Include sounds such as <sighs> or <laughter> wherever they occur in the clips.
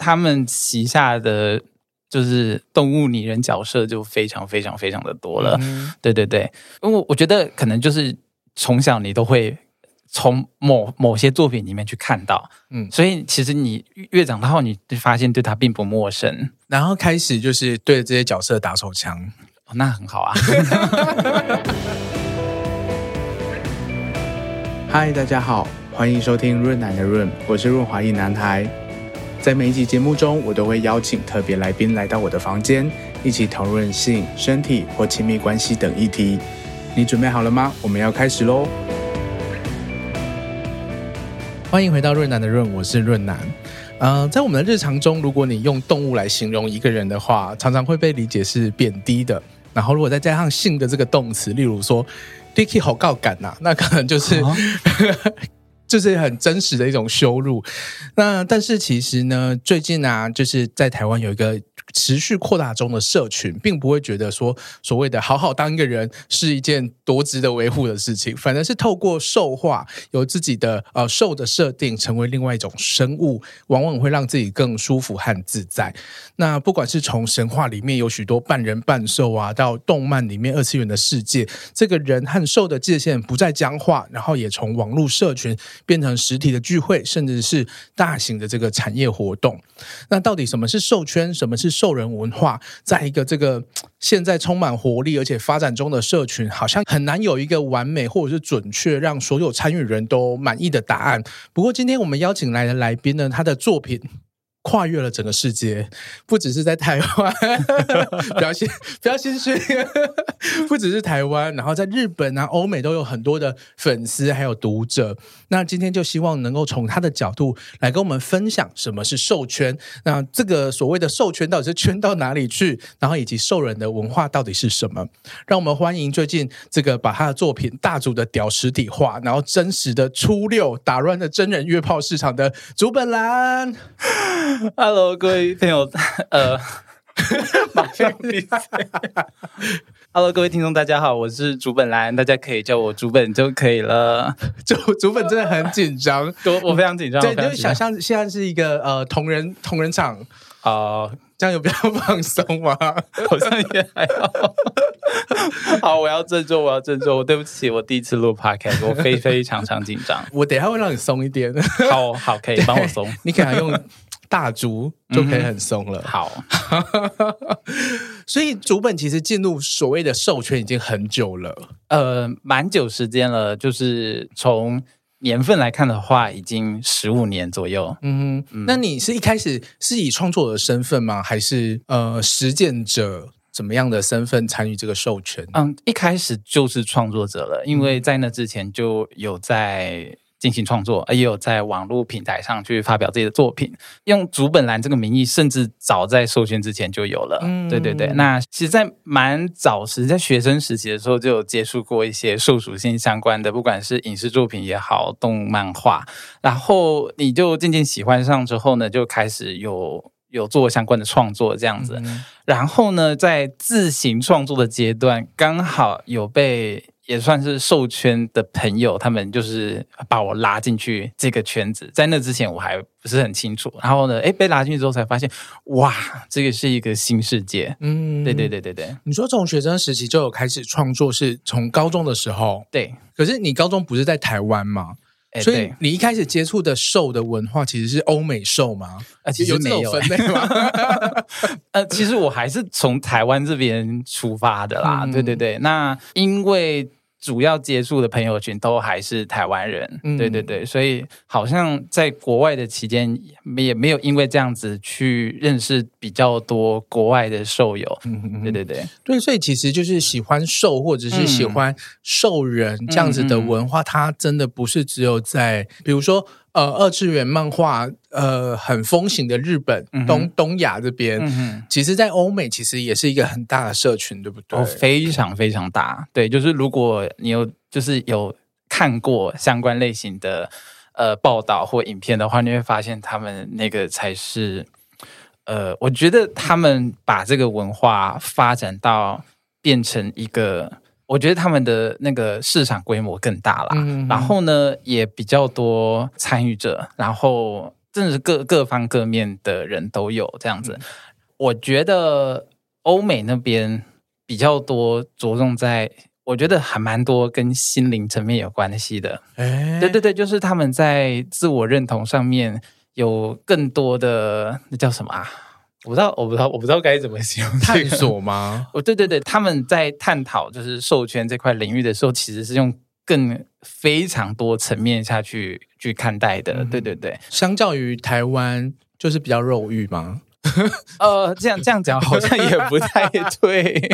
他们旗下的就是动物拟人角色就非常非常非常的多了。嗯、对对对，因为我觉得可能就是从小你都会从某某些作品里面去看到，嗯，所以其实你越长大后，你就发现对他并不陌生，然后开始就是对这些角色打手枪，哦、那很好啊。<laughs> 嗨，大家好，欢迎收听润男的润，我是润滑一男孩。在每一集节目中，我都会邀请特别来宾来到我的房间，一起讨论性、身体或亲密关系等议题。你准备好了吗？我们要开始喽！欢迎回到润南的润，我是润南。嗯、呃，在我们的日常中，如果你用动物来形容一个人的话，常常会被理解是贬低的。然后，如果再加上性的这个动词，例如说。Dicky 好告感呐，那可能就是、啊、就是很真实的一种羞辱。那但是其实呢，最近啊，就是在台湾有一个。持续扩大中的社群，并不会觉得说所谓的好好当一个人是一件多值得维护的事情，反而是透过兽化，有自己的呃兽的设定，成为另外一种生物，往往会让自己更舒服和自在。那不管是从神话里面有许多半人半兽啊，到动漫里面二次元的世界，这个人和兽的界限不再僵化，然后也从网络社群变成实体的聚会，甚至是大型的这个产业活动。那到底什么是兽圈？什么是兽人文化？在一个这个现在充满活力而且发展中的社群，好像很难有一个完美或者是准确让所有参与人都满意的答案。不过，今天我们邀请来的来宾呢，他的作品。跨越了整个世界，不只是在台湾，不要心不要心虚，<laughs> 不只是台湾，然后在日本啊、欧美都有很多的粉丝还有读者。那今天就希望能够从他的角度来跟我们分享什么是兽圈，那这个所谓的兽圈到底是圈到哪里去，然后以及兽人的文化到底是什么？让我们欢迎最近这个把他的作品大组的屌实体化，然后真实的初六打乱了真人约炮市场的竹本兰。Hello，各位朋友，呃，<laughs> 马上比赛。Hello，各位听众，大家好，我是竹本兰，大家可以叫我竹本就可以了。<laughs> 竹竹本真的很紧张，<laughs> 我我非常紧张。对，就想象现在是一个呃同人同人场啊、呃，这样有比较放松吗？好像也还好。好，我要振作，我要振作。我对不起，我第一次录 Podcast，我非非常常紧张。我等一下会让你松一点。好好，可以帮我松。你可能用。大竹就可以很松了。嗯、好，<laughs> 所以竹本其实进入所谓的授权已经很久了，呃，蛮久时间了。就是从年份来看的话，已经十五年左右。嗯，嗯，那你是一开始是以创作者的身份吗？还是呃实践者怎么样的身份参与这个授权？嗯，一开始就是创作者了，因为在那之前就有在。进行创作，也有在网络平台上去发表自己的作品，用竹本兰这个名义，甚至早在授权之前就有了。嗯，对对对。那其实，在蛮早时，在学生时期的时候，就有接触过一些受属性相关的，不管是影视作品也好，动漫画。然后你就渐渐喜欢上之后呢，就开始有有做相关的创作这样子。嗯。然后呢，在自行创作的阶段，刚好有被。也算是兽圈的朋友，他们就是把我拉进去这个圈子。在那之前，我还不是很清楚。然后呢，哎，被拉进去之后才发现，哇，这个是一个新世界。嗯，对对对对对。你说从学生时期就有开始创作，是从高中的时候？对。可是你高中不是在台湾吗？所以你一开始接触的兽的文化其实是欧美兽吗？啊，其实没有，有分类吗？<laughs> 呃，其实我还是从台湾这边出发的啦。嗯、对对对，那因为。主要接触的朋友群都还是台湾人，嗯，对对对，所以好像在国外的期间也没有因为这样子去认识比较多国外的兽友，嗯，对对对，对，所以其实就是喜欢兽或者是喜欢兽人这样子的文化，嗯，它真的不是只有在比如说。呃，二次元漫画呃很风行的日本、嗯、东东亚这边，嗯、其实，在欧美其实也是一个很大的社群，对不对？哦，非常非常大。对，就是如果你有就是有看过相关类型的呃报道或影片的话，你会发现他们那个才是呃，我觉得他们把这个文化发展到变成一个。我觉得他们的那个市场规模更大啦，嗯，然后呢也比较多参与者，然后真的是各各方各面的人都有这样子。嗯、我觉得欧美那边比较多着重在，我觉得还蛮多跟心灵层面有关系的。哎，对对对，就是他们在自我认同上面有更多的那叫什么啊？我不知道，我不知道，我不知道该怎么形容、<laughs> 这个、探索吗？<laughs> 哦，对对对，他们在探讨就是兽圈这块领域的时候，其实是用更非常多层面下去去看待的。嗯、对对对，相较于台湾，就是比较肉欲吗？<laughs> 呃，这样这样讲好像也不太对。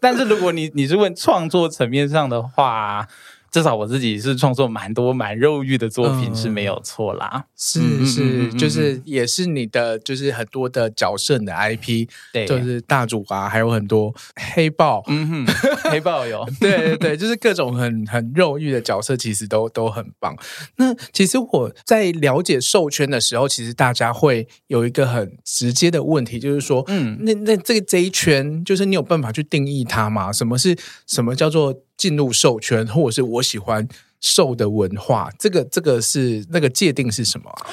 但是如果你你是问创作层面上的话。至少我自己是创作蛮多蛮肉欲的作品是没有错啦，是是，就是也是你的就是很多的角色的 IP，对，就是大主啊，还有很多黑豹，嗯哼，<laughs> 黑豹有，对对对，就是各种很很肉欲的角色，其实都都很棒。那其实我在了解兽圈的时候，其实大家会有一个很直接的问题，就是说，嗯，那那这个这一圈，就是你有办法去定义它吗？什么是什么叫做？进入兽圈，或者是我喜欢兽的文化，这个这个是那个界定是什么啊？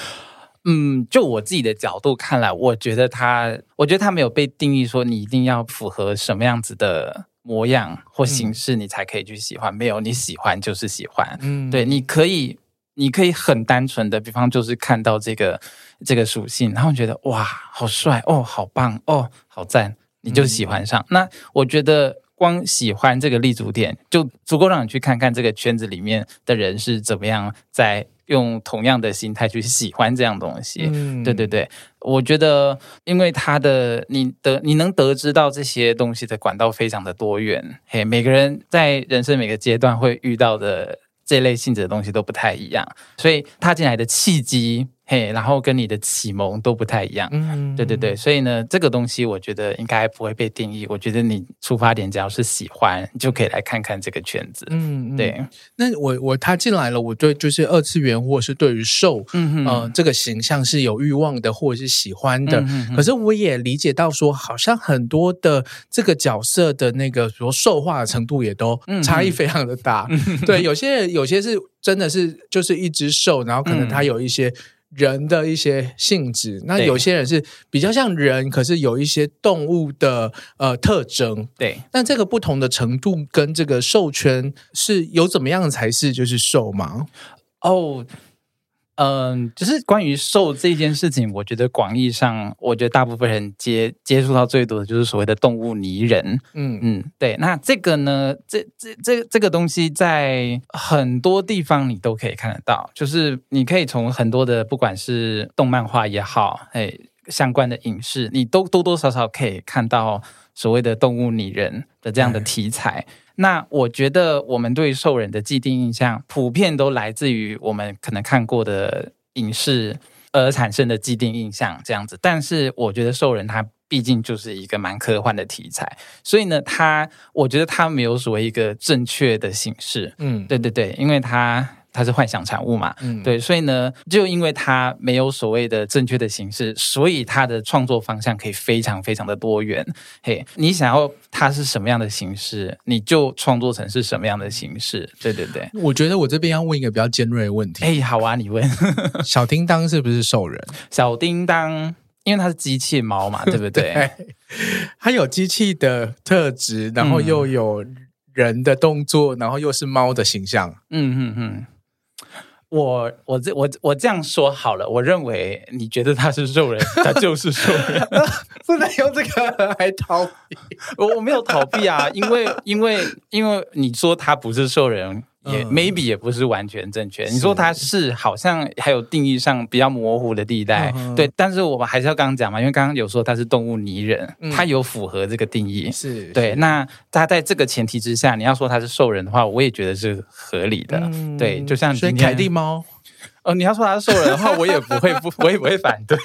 嗯，就我自己的角度看来，我觉得他，我觉得他没有被定义说你一定要符合什么样子的模样或形式，你才可以去喜欢。嗯、没有，你喜欢就是喜欢。嗯，对，你可以，你可以很单纯的，比方就是看到这个这个属性，然后觉得哇，好帅哦，好棒哦，好赞，你就喜欢上。嗯、那我觉得。光喜欢这个立足点就足够让你去看看这个圈子里面的人是怎么样在用同样的心态去喜欢这样东西。嗯，对对对，我觉得因为他的你得你能得知到这些东西的管道非常的多元，嘿，每个人在人生每个阶段会遇到的这类性质的东西都不太一样，所以他进来的契机。嘿，然后跟你的启蒙都不太一样，嗯，对对对，所以呢，这个东西我觉得应该不会被定义。我觉得你出发点只要是喜欢，就可以来看看这个圈子，嗯，对。那我我他进来了，我对就是二次元或者是对于兽，嗯呃，这个形象是有欲望的，或者是喜欢的。嗯、可是我也理解到说，好像很多的这个角色的那个，比如兽化的程度也都差异非常的大。嗯、对，有些人有些是真的是就是一只兽，然后可能他有一些。人的一些性质，那有些人是比较像人，可是有一些动物的呃特征。对，那这个不同的程度跟这个兽圈是有怎么样才是就是兽吗？哦。嗯，就是关于兽这件事情，我觉得广义上，我觉得大部分人接接触到最多的就是所谓的动物拟人。嗯嗯，对。那这个呢，这这这这个东西在很多地方你都可以看得到，就是你可以从很多的不管是动漫画也好，哎，相关的影视，你都多多少少可以看到所谓的动物拟人的这样的题材。那我觉得我们对兽人的既定印象，普遍都来自于我们可能看过的影视而产生的既定印象这样子。但是我觉得兽人他毕竟就是一个蛮科幻的题材，所以呢，他我觉得他没有所谓一个正确的形式。嗯，对对对，因为他。它是幻想产物嘛，嗯，对，所以呢，就因为它没有所谓的正确的形式，所以它的创作方向可以非常非常的多元。嘿，你想要它是什么样的形式，你就创作成是什么样的形式。对对对，我觉得我这边要问一个比较尖锐的问题。哎，好啊，你问。<laughs> 小叮当是不是兽人？小叮当，因为它是机器猫嘛，<laughs> 对不对？对，它有机器的特质，然后又有人的动作，然后又是猫的形象。嗯嗯嗯。我我这我我这样说好了，我认为你觉得他是兽人，他就是兽人，<laughs> 不能用这个来逃避。我我没有逃避啊，因为因为因为你说他不是兽人。也 maybe 也不是完全正确。你说它是好像还有定义上比较模糊的地带，对。但是我们还是要刚刚讲嘛，因为刚刚有说它是动物拟人，它有符合这个定义，是对。那它在这个前提之下，你要说它是兽人的话，我也觉得是合理的。对，就像凯蒂猫，哦，你要说它是兽人的话，我也不会不，我也不会反对，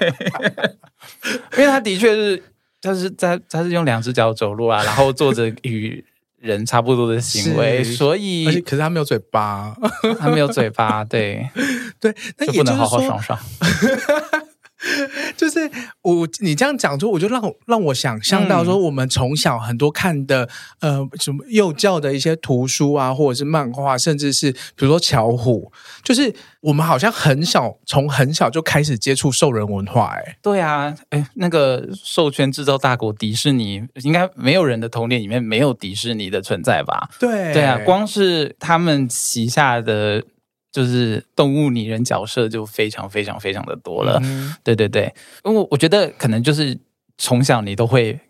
<laughs> 因为它的确是，它是在它是用两只脚走路啊，然后坐着与。人差不多的行为，所以可是他没有嘴巴，他没有嘴巴，对。<laughs> 对，那就不能好好爽爽。<laughs> <laughs> 就是我你这样讲，出我就让让我想象到说，我们从小很多看的、嗯、呃什么幼教的一些图书啊，或者是漫画，甚至是比如说巧虎，就是我们好像很小从很小就开始接触兽人文化、欸。哎，对啊，哎，那个兽圈制造大国迪士尼，应该没有人的童年里面没有迪士尼的存在吧？对，对啊，光是他们旗下的。就是动物拟人角色就非常非常非常的多了，嗯、对对对，因为我觉得可能就是从小你都会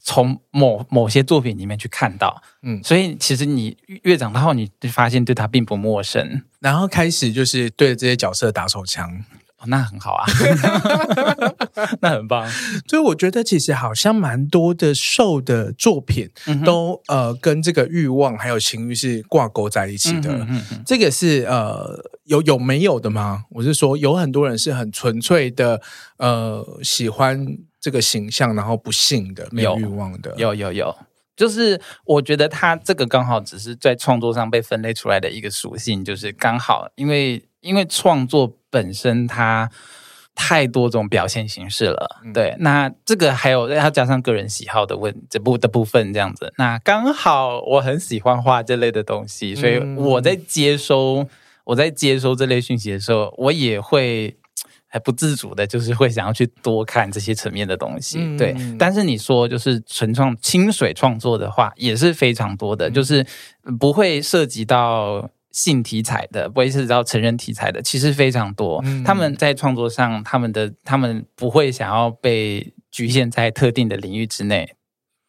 从某某些作品里面去看到，嗯，所以其实你越长大后，你就发现对他并不陌生，然后开始就是对这些角色打手枪。哦，那很好啊，<laughs> <laughs> 那很棒。所以我觉得其实好像蛮多的兽的作品都、嗯、呃跟这个欲望还有情欲是挂钩在一起的。嗯嗯嗯、这个是呃有有没有的吗？我是说有很多人是很纯粹的呃喜欢这个形象，然后不幸的没有欲望的。有有有，就是我觉得他这个刚好只是在创作上被分类出来的一个属性，就是刚好因为因为创作。本身它太多种表现形式了，嗯、对。那这个还有要加上个人喜好的问这部的部分，这样子。那刚好我很喜欢画这类的东西，所以我在接收、嗯、我在接收这类讯息的时候，我也会还不自主的，就是会想要去多看这些层面的东西。嗯、对。但是你说就是纯创清水创作的话，也是非常多的，嗯、就是不会涉及到。性题材的，不会涉及到成人题材的，其实非常多。嗯、他们在创作上，他们的他们不会想要被局限在特定的领域之内。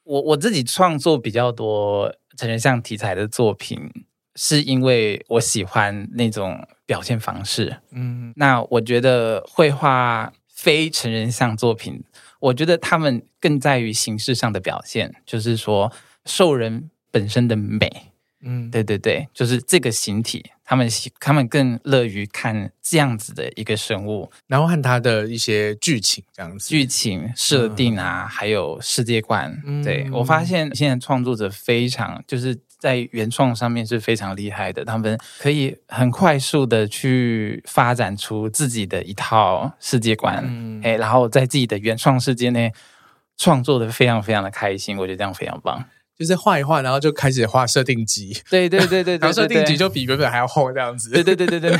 我我自己创作比较多成人像题材的作品，是因为我喜欢那种表现方式。嗯，那我觉得绘画非成人像作品，我觉得他们更在于形式上的表现，就是说兽人本身的美。嗯，对对对，就是这个形体，他们他们更乐于看这样子的一个生物，然后和他的一些剧情这样子，剧情设定啊，嗯、还有世界观。嗯、对，我发现现在创作者非常就是在原创上面是非常厉害的，他们可以很快速的去发展出自己的一套世界观，嗯、哎，然后在自己的原创世界内创作的非常非常的开心，我觉得这样非常棒。就是画一画，然后就开始画设定集。对对对对，然后设定集就比原本还要厚这样子。对对对对对。<laughs>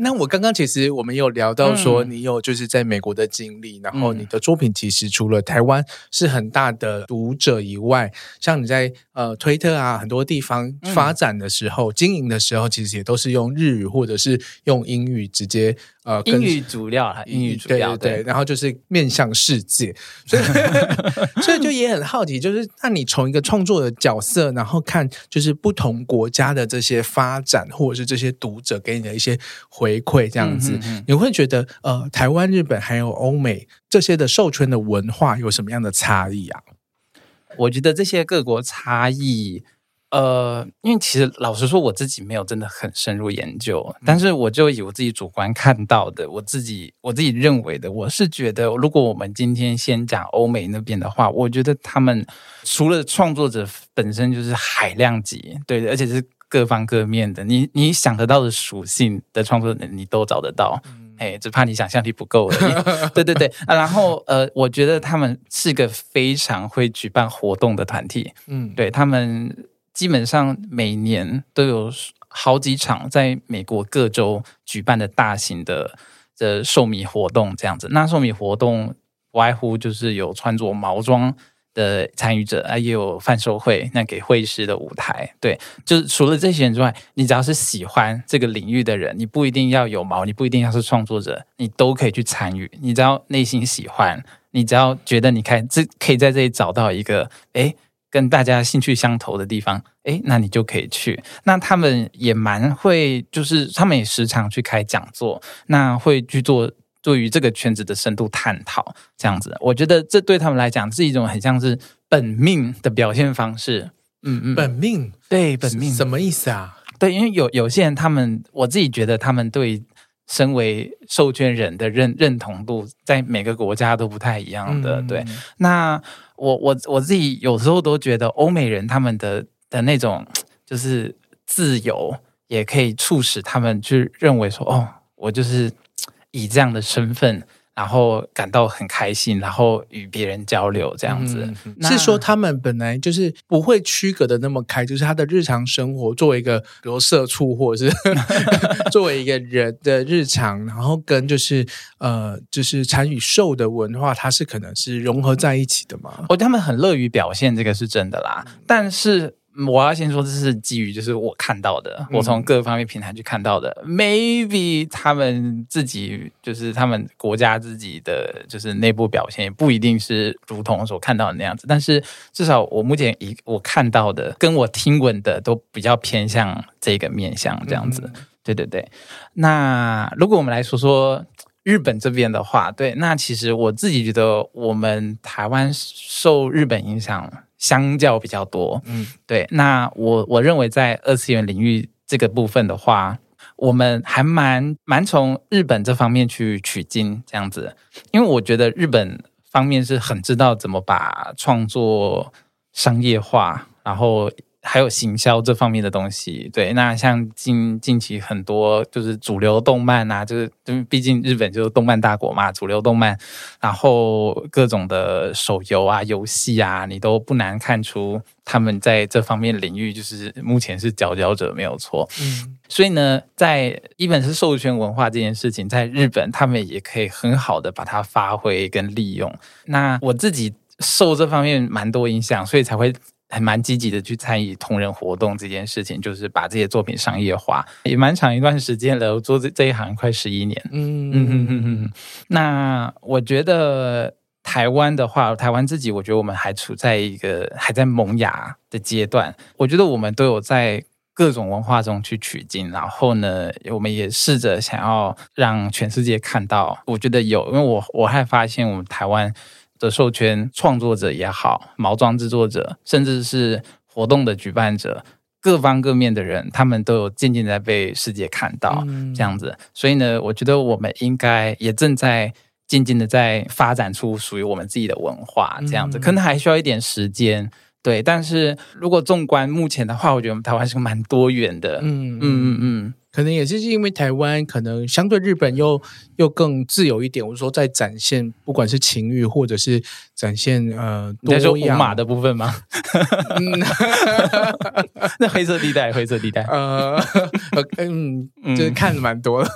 那我刚刚其实我们有聊到说，你有就是在美国的经历，嗯、然后你的作品其实除了台湾是很大的读者以外，像你在呃推特啊很多地方发展的时候、嗯、经营的时候，其实也都是用日语或者是用英语直接。呃，英语主料哈，英语主料对，对，对，然后就是面向世界，所以 <laughs> 所以就也很好奇，就是那你从一个创作的角色，然后看就是不同国家的这些发展，或者是这些读者给你的一些回馈，这样子，嗯、哼哼你会觉得呃，台湾、日本还有欧美这些的授权的文化有什么样的差异啊？我觉得这些各国差异。呃，因为其实老实说，我自己没有真的很深入研究，嗯、但是我就以我自己主观看到的，我自己我自己认为的，我是觉得，如果我们今天先讲欧美那边的话，我觉得他们除了创作者本身就是海量级，对，而且是各方各面的，你你想得到的属性的创作人，你都找得到，哎、嗯，只怕你想象力不够而已。<laughs> 对对对啊，然后呃，我觉得他们是个非常会举办活动的团体，嗯，对他们。基本上每年都有好几场在美国各州举办的大型的的寿米活动，这样子。那寿米活动不外乎就是有穿着毛装的参与者啊，也有贩售会，那给会师的舞台。对，<laughs> 就是除了这些人之外，你只要是喜欢这个领域的人，你不一定要有毛，你不一定要是创作者，你都可以去参与。你只要内心喜欢，你只要觉得你看这可以在这里找到一个诶跟大家兴趣相投的地方，诶，那你就可以去。那他们也蛮会，就是他们也时常去开讲座，那会去做对于这个圈子的深度探讨，这样子。我觉得这对他们来讲是一种很像是本命的表现方式。嗯嗯，本命，对，本命什么意思啊？对，因为有有些人，他们我自己觉得他们对身为授权人的认认同度，在每个国家都不太一样的。嗯、对，那。我我我自己有时候都觉得，欧美人他们的的那种就是自由，也可以促使他们去认为说，哦，我就是以这样的身份。然后感到很开心，然后与别人交流这样子，嗯、是说他们本来就是不会区隔的那么开，就是他的日常生活作为一个，比如社畜，或者是 <laughs> 作为一个人的日常，然后跟就是呃，就是参与兽的文化，它是可能是融合在一起的嘛？哦，他们很乐于表现，这个是真的啦，但是。我要先说，这是基于就是我看到的，我从各方面平台去看到的。嗯、Maybe 他们自己就是他们国家自己的就是内部表现，也不一定是如同所看到的那样子。但是至少我目前一我看到的，跟我听闻的都比较偏向这个面向这样子。嗯、对对对。那如果我们来说说日本这边的话，对，那其实我自己觉得我们台湾受日本影响。相较比较多，嗯，对。那我我认为在二次元领域这个部分的话，我们还蛮蛮从日本这方面去取经这样子，因为我觉得日本方面是很知道怎么把创作商业化，然后。还有行销这方面的东西，对，那像近近期很多就是主流动漫啊，就是就毕竟日本就是动漫大国嘛，主流动漫，然后各种的手游啊、游戏啊，你都不难看出他们在这方面领域就是目前是佼佼者，没有错。嗯，所以呢，在一本是授权文化这件事情，在日本他们也可以很好的把它发挥跟利用。那我自己受这方面蛮多影响，所以才会。还蛮积极的去参与同人活动这件事情，就是把这些作品商业化，也蛮长一段时间了。我做这这一行快十一年，嗯嗯嗯嗯嗯。那我觉得台湾的话，台湾自己，我觉得我们还处在一个还在萌芽的阶段。我觉得我们都有在各种文化中去取经，然后呢，我们也试着想要让全世界看到。我觉得有，因为我我还发现我们台湾。的授权创作者也好，毛装制作者，甚至是活动的举办者，各方各面的人，他们都有渐渐在被世界看到，嗯、这样子。所以呢，我觉得我们应该也正在渐渐的在发展出属于我们自己的文化，这样子。嗯、可能还需要一点时间，对。但是如果纵观目前的话，我觉得我们台湾是个蛮多元的，嗯嗯嗯嗯。可能也是因为台湾可能相对日本又又更自由一点，我说在展现不管是情欲或者是展现呃，你在说五马的部分吗？<laughs> 那黑色地带，黑色地带，呃，<laughs> 嗯，就是看的蛮多的，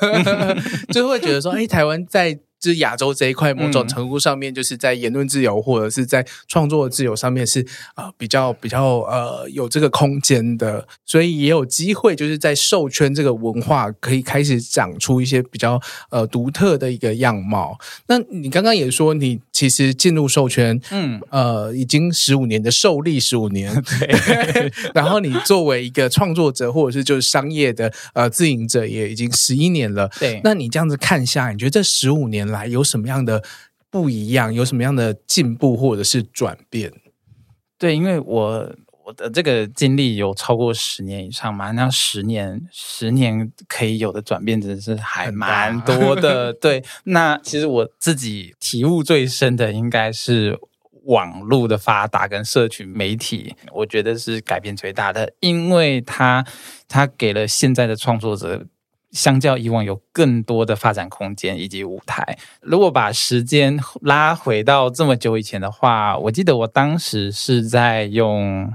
<laughs> 就会觉得说，哎，台湾在。就是亚洲这一块，某种程度上面，就是在言论自由或者是在创作自由上面是啊、呃、比较比较呃有这个空间的，所以也有机会就是在授圈这个文化可以开始长出一些比较呃独特的一个样貌。那你刚刚也说你其实进入授圈，嗯。呃已经十五年的受力十五年，<laughs> 对，然后你作为一个创作者或者是就是商业的呃自营者也已经十一年了，对，那你这样子看下来，你觉得这十五年来有什么样的不一样？有什么样的进步或者是转变？对，因为我我的这个经历有超过十年以上嘛，那十年十年可以有的转变，真的是还蛮多的。<laughs> 对，那其实我自己体悟最深的，应该是网络的发达跟社群媒体，我觉得是改变最大的，因为它它给了现在的创作者。相较以往有更多的发展空间以及舞台。如果把时间拉回到这么久以前的话，我记得我当时是在用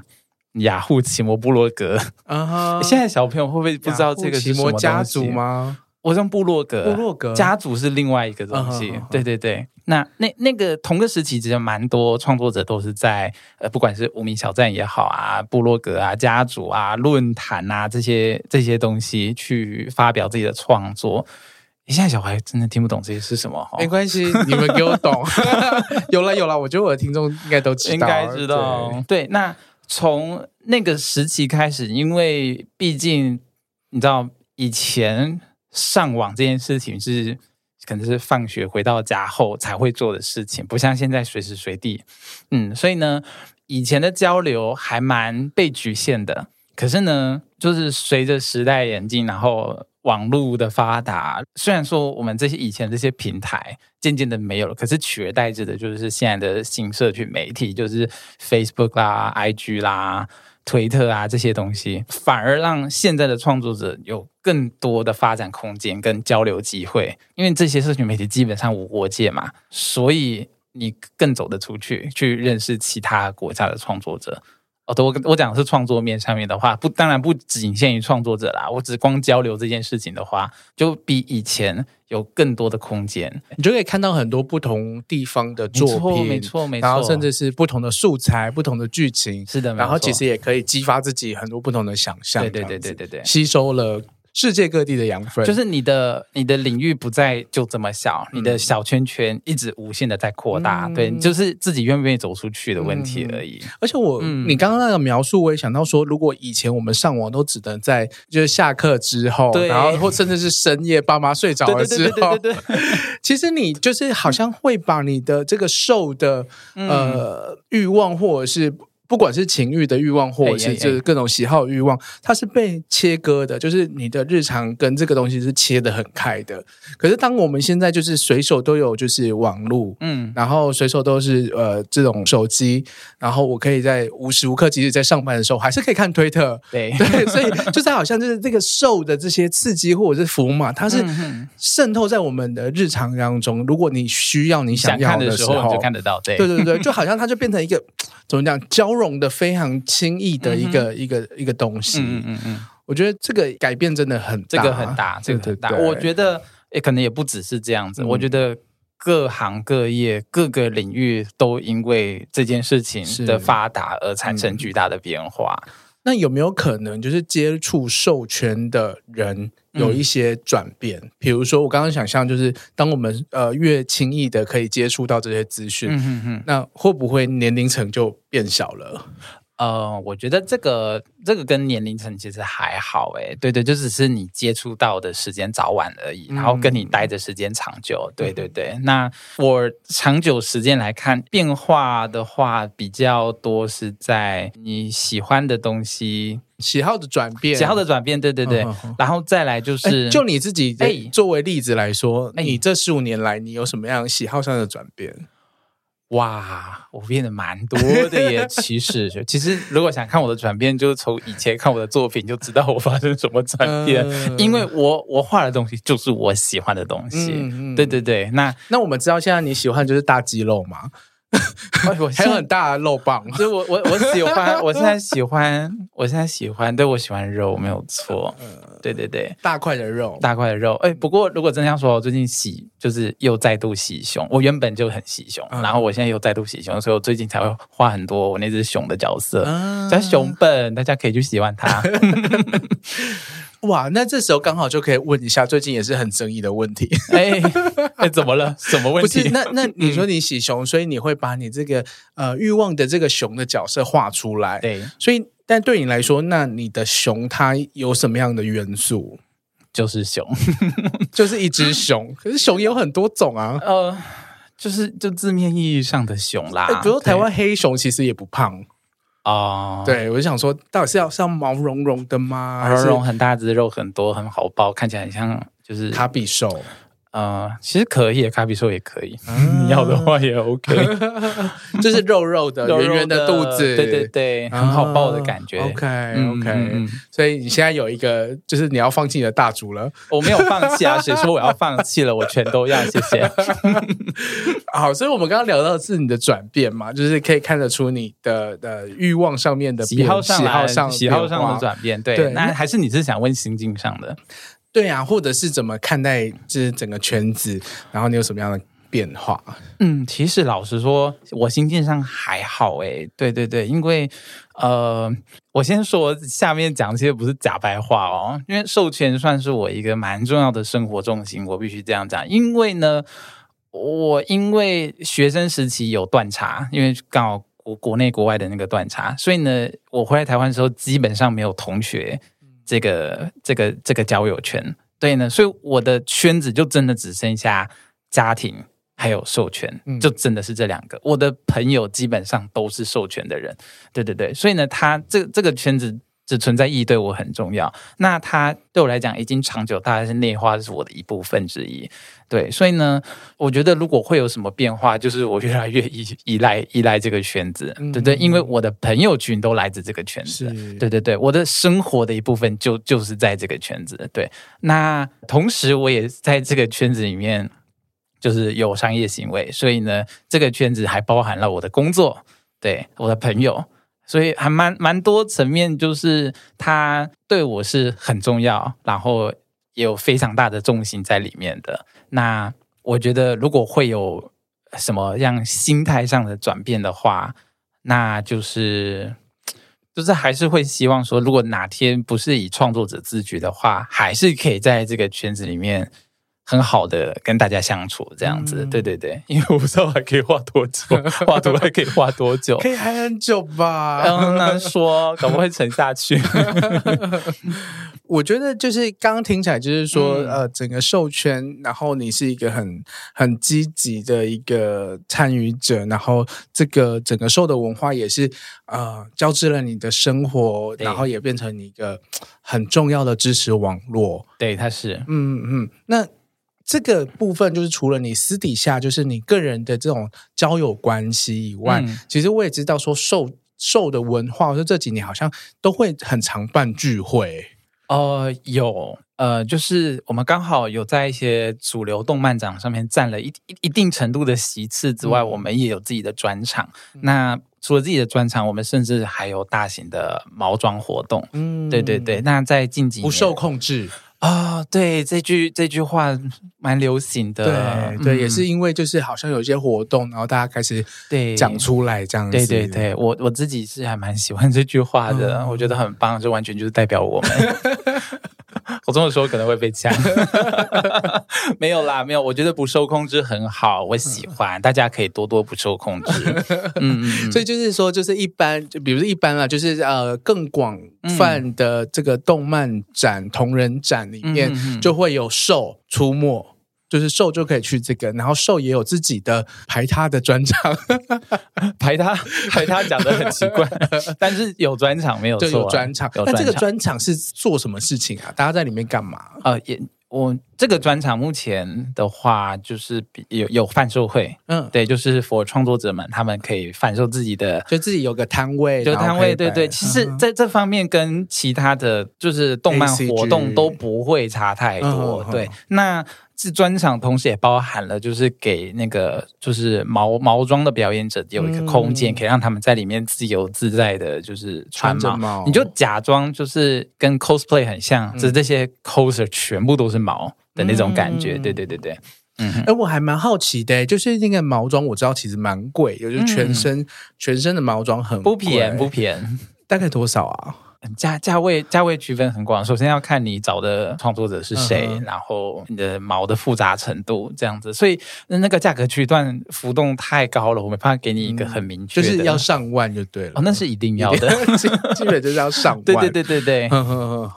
雅虎奇摩部落格。啊、uh，huh. 现在小朋友会不会不知道这个是什么家族吗？我用部落格，部落格家族是另外一个东西。Uh. 对对对。那那那个同个时期，其实蛮多创作者都是在呃，不管是无名小站也好啊，部落格啊、家族啊、论坛啊这些这些东西去发表自己的创作。现在小孩真的听不懂这些是什么？没关系，你们给我懂。<laughs> 有了有了，我觉得我的听众应该都知道，应该知道。对，对，那从那个时期开始，因为毕竟你知道，以前上网这件事情是。可能是放学回到家后才会做的事情，不像现在随时随地。嗯，所以呢，以前的交流还蛮被局限的。可是呢，就是随着时代演进，然后网络的发达，虽然说我们这些以前这些平台渐渐的没有了，可是取而代之的就是现在的新社群媒体，就是 Facebook 啦、IG 啦、推特啊这些东西，反而让现在的创作者有更多的发展空间跟交流机会。因为这些社群媒体基本上无国界嘛，所以你更走得出去，去认识其他国家的创作者。哦，对，我我讲的是创作面上面的话，不，当然不仅限于创作者啦。我只光交流这件事情的话，就比以前有更多的空间，你就可以看到很多不同地方的作品，没错，没错，没错，然后甚至是不同的素材、不同的剧情，是的，然后其实也可以激发自己很多不同的想象，对对对对对对，吸收了。世界各地的养分，就是你的你的领域不再就这么小，嗯、你的小圈圈一直无限的在扩大，嗯、对，就是自己愿不愿意走出去的问题而已。嗯、而且我，嗯、你刚刚那个描述，我也想到说，如果以前我们上网都只能在就是下课之后，对。然后或甚至是深夜爸妈睡着了之后，其实你就是好像会把你的这个受的、嗯、呃欲望或者是。不管是情欲的欲望，或者是就是各种喜好的欲望，它是被切割的，就是你的日常跟这个东西是切得很开的。可是当我们现在就是随手都有就是网络，嗯，然后随手都是呃这种手机，然后我可以在无时无刻，即使在上班的时候，还是可以看推特，对。对，所以就是好像就是这个受的这些刺激或者是符码，它是渗透在我们的日常当中。如果你需要你想要的时候，想看的时候你就看得到，对对对对，就好像它就变成一个怎么讲交。融的非常轻易的一个、嗯、一个一个东西，嗯嗯嗯，我觉得这个改变真的很大，这个很大，这个很大。我觉得也可能也不只是这样子，嗯、我觉得各行各业各个领域都因为这件事情的发达而产生巨大的变化。那有没有可能，就是接触授权的人有一些转变？嗯、比如说，我刚刚想象，就是当我们呃越轻易的可以接触到这些资讯，嗯、哼哼那会不会年龄层就变小了？呃，我觉得这个这个跟年龄层其实还好，哎，对对，就只是你接触到的时间早晚而已，然后跟你待的时间长久，嗯、对对对。那我长久时间来看，变化的话比较多是在你喜欢的东西，喜好的转变，喜好的转变，对对对。嗯、然后再来就是，就你自己作为例子来说，哎、你这十五年来，你有什么样喜好上的转变？哇，我变得蛮多的耶！其实，<laughs> 其实如果想看我的转变，就是从以前看我的作品就知道我发生什么转变。嗯、因为我我画的东西就是我喜欢的东西。嗯嗯、对对对，那那我们知道现在你喜欢就是大肌肉吗？<laughs> 我还有很大的肉棒，所以我我我喜欢，我现在喜欢，我现在喜欢，对，我喜欢肉，没有错。嗯，对对对，大块的肉，大块的肉。哎，不过如果真的要说，我最近洗就是又再度洗熊，我原本就很喜熊，然后我现在又再度洗熊，所以我最近才会画很多我那只熊的角色，叫熊本，大家可以去喜欢它。<laughs> 哇，那这时候刚好就可以问一下，最近也是很争议的问题。哎，哎，怎么了？什么问题？不是，那那你说你喜熊，嗯、所以你会把你这个呃欲望的这个熊的角色画出来。对，所以但对你来说，那你的熊它有什么样的元素？就是熊，<laughs> 就是一只熊。可是熊也有很多种啊。呃，就是就字面意义上的熊啦。比如台湾黑熊其实也不胖。哦，uh, 对，我就想说，到底是要是要毛茸茸的吗？毛茸茸很大只，肉很多，很好抱，看起来很像就是卡比兽。呃，其实可以，卡比兽也可以，你要的话也 OK，<laughs> 就是肉肉的、圆圆的肚子，对对对，很好抱的感觉。OK OK，所以你现在有一个，就是你要放弃你的大猪了。我没有放弃啊，谁说我要放弃了？我全都要，谢谢。<laughs> 好，所以我们刚刚聊到的是你的转变嘛，就是可以看得出你的的欲望上面的喜好上、喜好上、喜好上的转变。对，那还是你是想问心境上的？对啊，或者是怎么看待这整个圈子？然后你有什么样的变化？嗯，其实老实说，我心境上还好诶。对对对，因为呃，我先说下面讲这些不是假白话哦，因为授权算是我一个蛮重要的生活重心，我必须这样讲。因为呢，我因为学生时期有断差，因为刚好国国内国外的那个断差，所以呢，我回来台湾的时候基本上没有同学。这个这个这个交友圈，对呢，所以我的圈子就真的只剩下家庭还有授权，嗯、就真的是这两个。我的朋友基本上都是授权的人，对对对，所以呢，他这这个圈子只存在意义对我很重要。那它对我来讲已经长久，大概是内化是我的一部分之一。对，所以呢，我觉得如果会有什么变化，就是我越来越依依赖依赖这个圈子，嗯、对对，因为我的朋友群都来自这个圈子，对对对，我的生活的一部分就就是在这个圈子。对，那同时我也在这个圈子里面，就是有商业行为，所以呢，这个圈子还包含了我的工作，对，我的朋友，所以还蛮蛮多层面，就是他对我是很重要，然后也有非常大的重心在里面的。那我觉得，如果会有什么样心态上的转变的话，那就是就是还是会希望说，如果哪天不是以创作者自居的话，还是可以在这个圈子里面。很好的跟大家相处这样子，嗯、对对对，<laughs> 因为我不知道还可以画多久，<laughs> 画图还可以画多久，可以还很久吧？嗯，那说，可不会沉下去。<laughs> 我觉得就是刚刚听起来就是说，嗯、呃，整个兽圈，然后你是一个很很积极的一个参与者，然后这个整个兽的文化也是呃交织了你的生活，然后也变成你一个很重要的支持网络。对，它是，嗯嗯，那。这个部分就是除了你私底下就是你个人的这种交友关系以外，嗯、其实我也知道说兽兽的文化，说这几年好像都会很常办聚会。呃，有呃，就是我们刚好有在一些主流动漫展上面占了一一一定程度的席次之外，嗯、我们也有自己的专场。嗯、那除了自己的专场，我们甚至还有大型的毛装活动。嗯，对对对。那在近几年不受控制。啊、哦，对，这句这句话蛮流行的，对对，嗯、也是因为就是好像有一些活动，然后大家开始对。讲出来这样子，对对对，我我自己是还蛮喜欢这句话的，嗯、我觉得很棒，这完全就是代表我们。<laughs> 我这么说可能会被掐，<laughs> 没有啦，没有。我觉得不受控制很好，我喜欢，嗯、大家可以多多不受控制。<laughs> 嗯嗯，所以就是说，就是一般，就比如说一般啊，就是呃，更广泛的这个动漫展、嗯、同人展里面，就会有兽出没。就是兽就可以去这个，然后兽也有自己的排他的专场，<laughs> 排他排他讲的很奇怪，<laughs> 但是有专场没有错、啊，有专场。那这个专场是做什么事情啊？大家在里面干嘛？呃，也我这个专场目前的话，就是有有贩售会，嗯，对，就是 for 创作者们，他们可以贩售自己的，就自己有个摊位，就摊位，对对。其实在这方面跟其他的就是动漫活动都不会差太多，嗯、对，那。是专场，同时也包含了，就是给那个就是毛毛装的表演者有一个空间，嗯、可以让他们在里面自由自在的，就是穿毛。毛你就假装就是跟 cosplay 很像，嗯、只是这些 coser 全部都是毛的那种感觉。嗯、对对对对，嗯。哎，我还蛮好奇的，就是那个毛装，我知道其实蛮贵，也就是全身、嗯、全身的毛装很不便宜，不便宜，大概多少啊？价价位价位区分很广，首先要看你找的创作者是谁，嗯、然后你的毛的复杂程度这样子，所以那个价格区段浮动太高了，我没办法给你一个很明确的，就是要上万就对了。哦，那是一定要的，<laughs> 基本就是要上万。对对对对 <laughs> 对，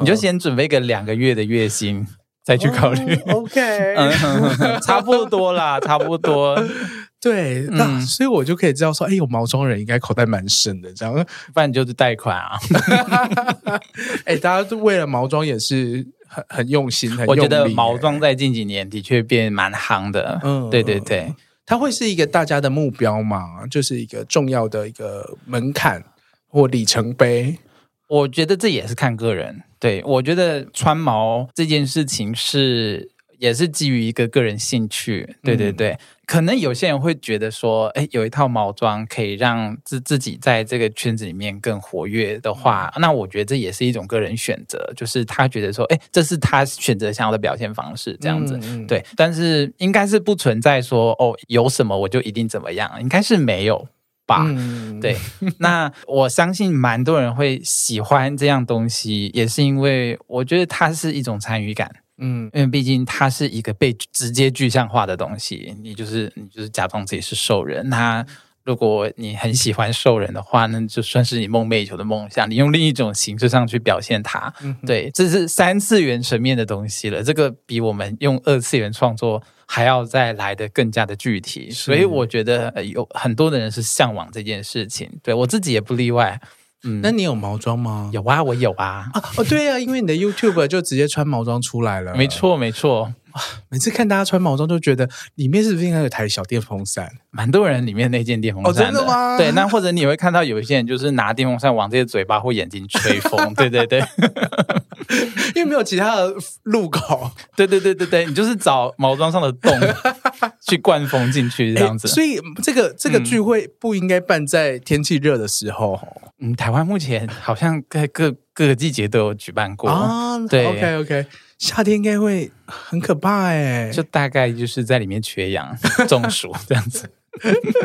你就先准备个两个月的月薪再去考虑。<laughs> Oh, OK，嗯，差不多啦，差不多。对，那、嗯、所以我就可以知道说，哎，有毛装人应该口袋蛮深的，这样，不然就是贷款啊。<laughs> 哎，大家都为了毛装也是很很用心。我觉得毛装在近几年的确变蛮夯的。嗯，对对对，它会是一个大家的目标嘛，就是一个重要的一个门槛或里程碑。我觉得这也是看个人。对，我觉得穿毛这件事情是。也是基于一个个人兴趣，对对对，嗯、可能有些人会觉得说，哎，有一套毛装可以让自自己在这个圈子里面更活跃的话，嗯、那我觉得这也是一种个人选择，就是他觉得说，哎，这是他选择想要的表现方式，这样子，对。但是应该是不存在说，哦，有什么我就一定怎么样，应该是没有吧？嗯、对。那我相信蛮多人会喜欢这样东西，也是因为我觉得它是一种参与感。嗯，因为毕竟它是一个被直接具象化的东西，你就是你就是假装自己是兽人。那如果你很喜欢兽人的话，那就算是你梦寐以求的梦想。你用另一种形式上去表现它，嗯、对，这是三次元层面的东西了。这个比我们用二次元创作还要再来的更加的具体。所以我觉得有很多的人是向往这件事情，对我自己也不例外。嗯，那你有毛装吗？有啊，我有啊。啊哦，对啊，因为你的 YouTube 就直接穿毛装出来了。没错，没错。每次看大家穿毛装，就觉得里面是不是应该有台小电风扇？蛮多人里面那件电风扇的。哦，真的吗？对，那或者你会看到有一些人就是拿电风扇往这些嘴巴或眼睛吹风。<laughs> 对对对，<laughs> 因为没有其他的路口。<laughs> 对对对对对，你就是找毛装上的洞去灌风进去这样子。所以这个这个聚会不应该办在天气热的时候。嗯，台湾目前好像在各各个季节都有举办过啊。对，OK OK。夏天应该会很可怕哎，就大概就是在里面缺氧、<laughs> 中暑 <laughs> 这样子。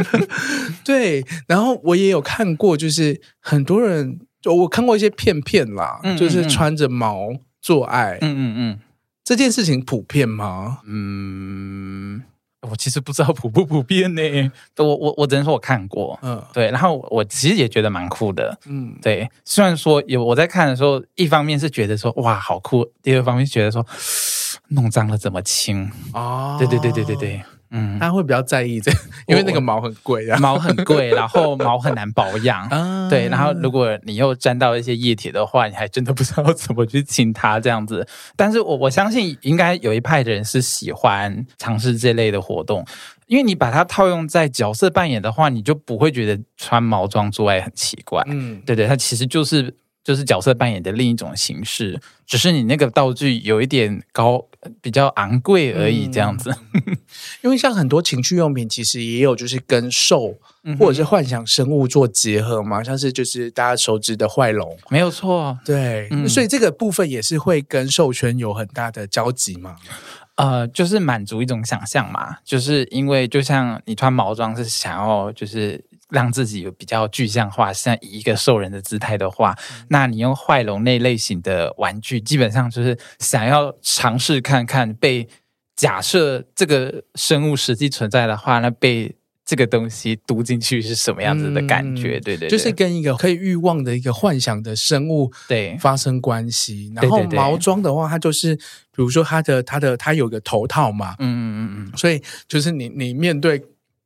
<laughs> 对，然后我也有看过，就是很多人，就我看过一些片片啦，嗯嗯嗯就是穿着毛做爱。嗯嗯嗯，这件事情普遍吗？嗯。我其实不知道普不普遍呢，<laughs> 我我我只能说我看过，嗯，对，然后我其实也觉得蛮酷的，嗯，对，虽然说有我在看的时候，一方面是觉得说哇好酷，第二方面是觉得说 <sighs> 弄脏了怎么清哦，对对对对对对。嗯，他会比较在意这，<laughs> 因为那个毛很贵啊，毛很贵，<laughs> 然后毛很难保养，啊、对，然后如果你又沾到一些液体的话，你还真的不知道怎么去清它这样子。但是我我相信应该有一派的人是喜欢尝试这类的活动，因为你把它套用在角色扮演的话，你就不会觉得穿毛装做爱很奇怪。嗯，对对，它其实就是。就是角色扮演的另一种形式，只是你那个道具有一点高，比较昂贵而已，这样子。嗯、因为像很多情趣用品，其实也有就是跟兽或者是幻想生物做结合嘛，嗯、像是就是大家熟知的坏龙，没有错，对，嗯、所以这个部分也是会跟兽圈有很大的交集嘛。呃，就是满足一种想象嘛，就是因为就像你穿毛装是想要就是。让自己有比较具象化，像以一个兽人的姿态的话，嗯、那你用坏龙那类型的玩具，基本上就是想要尝试看看被假设这个生物实际存在的话，那被这个东西读进去是什么样子的感觉？嗯、对，对对，就是跟一个可以欲望的一个幻想的生物对发生关系。然后毛装的话，它就是比如说它的它的它有个头套嘛，嗯嗯嗯嗯，所以就是你你面对。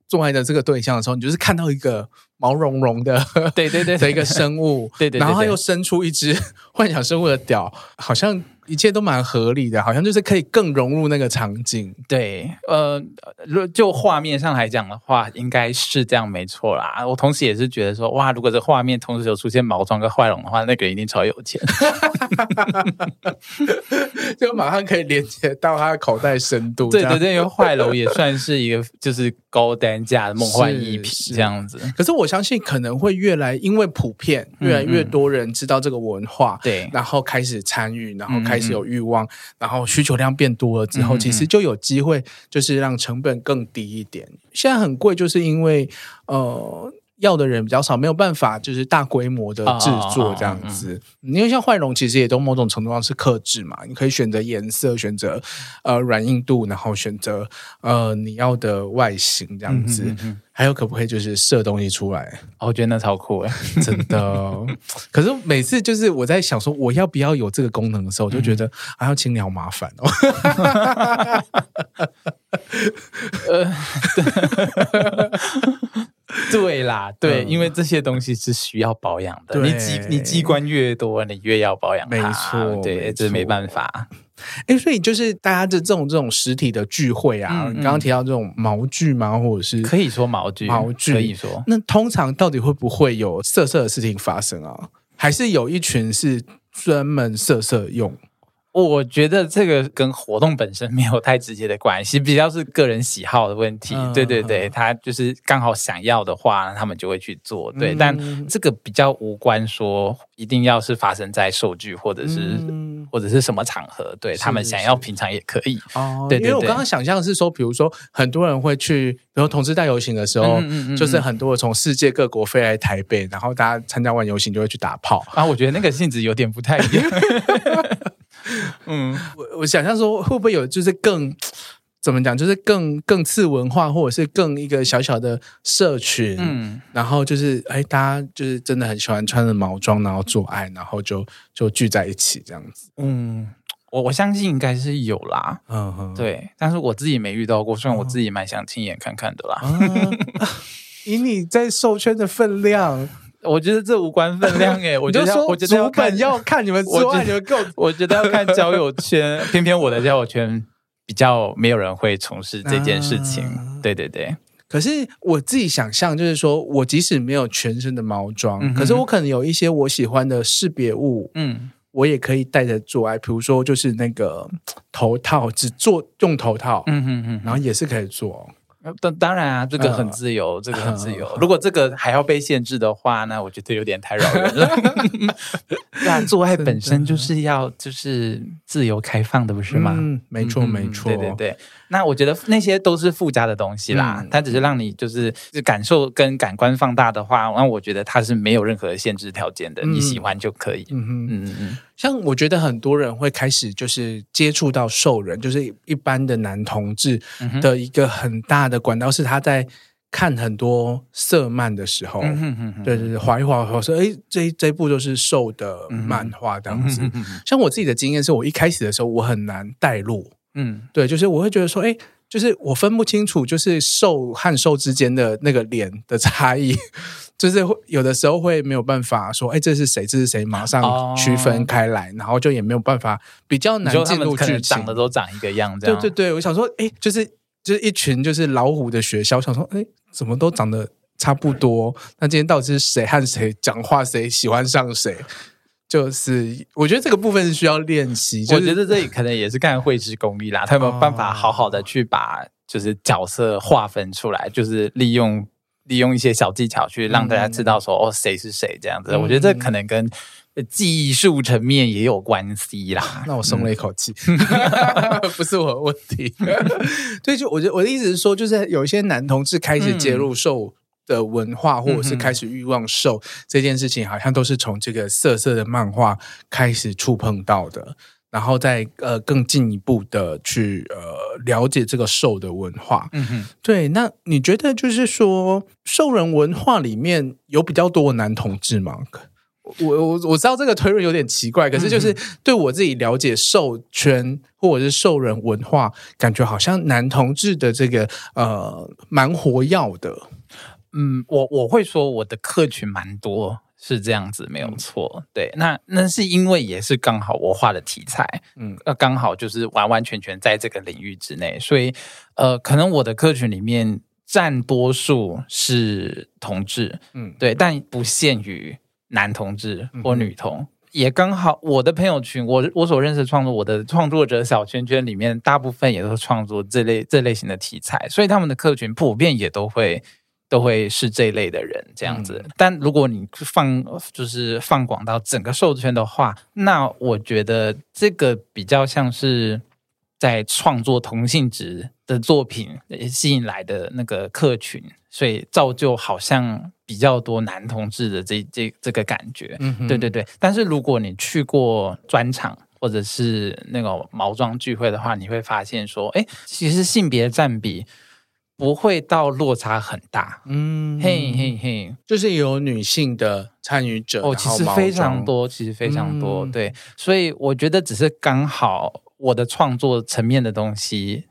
做爱的这个对象的时候，你就是看到一个毛茸茸的，对对对 <laughs> 的一个生物，对对，然后他又伸出一只 <laughs> 幻想生物的屌，好像。一切都蛮合理的，好像就是可以更融入那个场景。对，呃，如就画面上来讲的话，应该是这样没错啦。我同时也是觉得说，哇，如果这画面同时有出现毛装跟坏龙的话，那个一定超有钱，<laughs> 就马上可以连接到他的口袋深度。对对对，因为坏龙也算是一个就是高单价的梦幻一品这样子。可是我相信可能会越来，因为普遍越来越多人知道这个文化，对、嗯嗯，然后开始参与，然后开。是有欲望，然后需求量变多了之后，其实就有机会，就是让成本更低一点。现在很贵，就是因为呃。要的人比较少，没有办法就是大规模的制作这样子。Oh, oh, oh, oh, 因为像坏容其实也都某种程度上是克制嘛，你可以选择颜色，选择呃软硬度，然后选择呃你要的外形这样子。嗯哼嗯哼，还有可不可以就是射东西出来？我觉得那超酷诶，真的。可是每次就是我在想说我要不要有这个功能的时候，我就觉得还要清理好麻烦哦。<laughs> <laughs> 呃。<laughs> 对啦，对，嗯、因为这些东西是需要保养的。你机你机关越多，你越要保养它。没错，对，这没办法。哎，所以就是大家的这种这种实体的聚会啊，嗯嗯、你刚刚提到这种毛具吗？或者是可以说毛具，毛具可以说。那通常到底会不会有色色的事情发生啊？还是有一群是专门色色用？我觉得这个跟活动本身没有太直接的关系，比较是个人喜好的问题。嗯、对对对，他就是刚好想要的话，他们就会去做。对，嗯、但这个比较无关说一定要是发生在受剧或者是、嗯、或者是什么场合。对，他们想要平常也可以。哦，对，对，对，因为我刚刚想象的是说，比如说很多人会去，比如同志大游行的时候，嗯嗯嗯、就是很多从世界各国飞来台北，然后大家参加完游行就会去打炮。啊，我觉得那个性质有点不太一样。<laughs> 嗯，我我想象说会不会有就是更怎么讲，就是更更次文化，或者是更一个小小的社群，嗯，然后就是哎，大家就是真的很喜欢穿着毛装，然后做爱，然后就就聚在一起这样子。嗯，我我相信应该是有啦，嗯哼，对，但是我自己没遇到过，虽然我自己蛮想亲眼看看的啦。嗯、<laughs> 以你在兽圈的分量。我觉得这无关分量诶，<laughs> 我觉得我觉得主本要看你们之外，你们够，<laughs> 我觉得要看交友圈，<laughs> 偏偏我的交友圈比较没有人会从事这件事情。啊、对对对。可是我自己想象，就是说我即使没有全身的毛装，嗯、可是我可能有一些我喜欢的识别物，嗯，我也可以带着做爱。比如说，就是那个头套，只做用头套，嗯嗯嗯，然后也是可以做。当当然啊，这个很自由，呃、这个很自由。呃、如果这个还要被限制的话，那我觉得有点太扰人了。<laughs> 那做爱本身就是要就是自由开放的，不是吗？嗯，没错，没错，对对对。那我觉得那些都是附加的东西啦，嗯、它只是让你就是感受跟感官放大的话，那我觉得它是没有任何限制条件的，嗯、你喜欢就可以。嗯嗯嗯嗯。像我觉得很多人会开始就是接触到兽人，就是一般的男同志的一个很大的管道是他在看很多色漫的时候，嗯、哼哼哼对对对，划一滑，滑说，哎，这这一部就是兽的漫画这样子。嗯、哼哼哼像我自己的经验是，我一开始的时候我很难带入。嗯，对，就是我会觉得说，哎，就是我分不清楚，就是瘦和瘦之间的那个脸的差异，<laughs> 就是会有的时候会没有办法说，哎，这是谁，这是谁，马上区分开来，哦、然后就也没有办法比较难进入剧情，长得都长一个样，这样。对对对，我想说，哎，就是就是一群就是老虎的学校，我想说，哎，怎么都长得差不多？那今天到底是谁和谁讲话，谁喜欢上谁？就是我觉得这个部分是需要练习，就是、我觉得这里可能也是看绘制功力啦，他有没有办法好好的去把就是角色划分出来，就是利用利用一些小技巧去让大家知道说、嗯、哦谁是谁这样子。嗯、我觉得这可能跟技术层面也有关系啦。<laughs> 那我松了一口气，嗯、<laughs> 不是我的问题。<laughs> 所以就我觉得我的意思是说，就是有一些男同志开始接入受。的文化，或者是开始欲望兽、嗯、这件事情，好像都是从这个色色的漫画开始触碰到的，然后再呃更进一步的去呃了解这个兽的文化。嗯哼，对。那你觉得就是说，兽人文化里面有比较多的男同志吗？我我我知道这个推论有点奇怪，可是就是对我自己了解兽圈或者是兽人文化，感觉好像男同志的这个呃蛮活跃的。嗯，我我会说我的客群蛮多，是这样子，没有错。对，那那是因为也是刚好我画的题材，嗯，那，刚好就是完完全全在这个领域之内，所以呃，可能我的客群里面占多数是同志，嗯，对，但不限于男同志或女同，嗯、也刚好我的朋友群，我我所认识的创作，我的创作者小圈圈里面，大部分也都是创作这类这类型的题材，所以他们的客群普遍也都会。都会是这一类的人这样子，嗯、但如果你放就是放广到整个受众圈的话，那我觉得这个比较像是在创作同性质的作品吸引来的那个客群，所以造就好像比较多男同志的这这这个感觉。嗯，对对对。但是如果你去过专场或者是那种毛装聚会的话，你会发现说，哎，其实性别占比。不会到落差很大，嗯，嘿嘿嘿，就是有女性的参与者哦，其实非常多，其实非常多，嗯、对，所以我觉得只是刚好我的创作层面的东西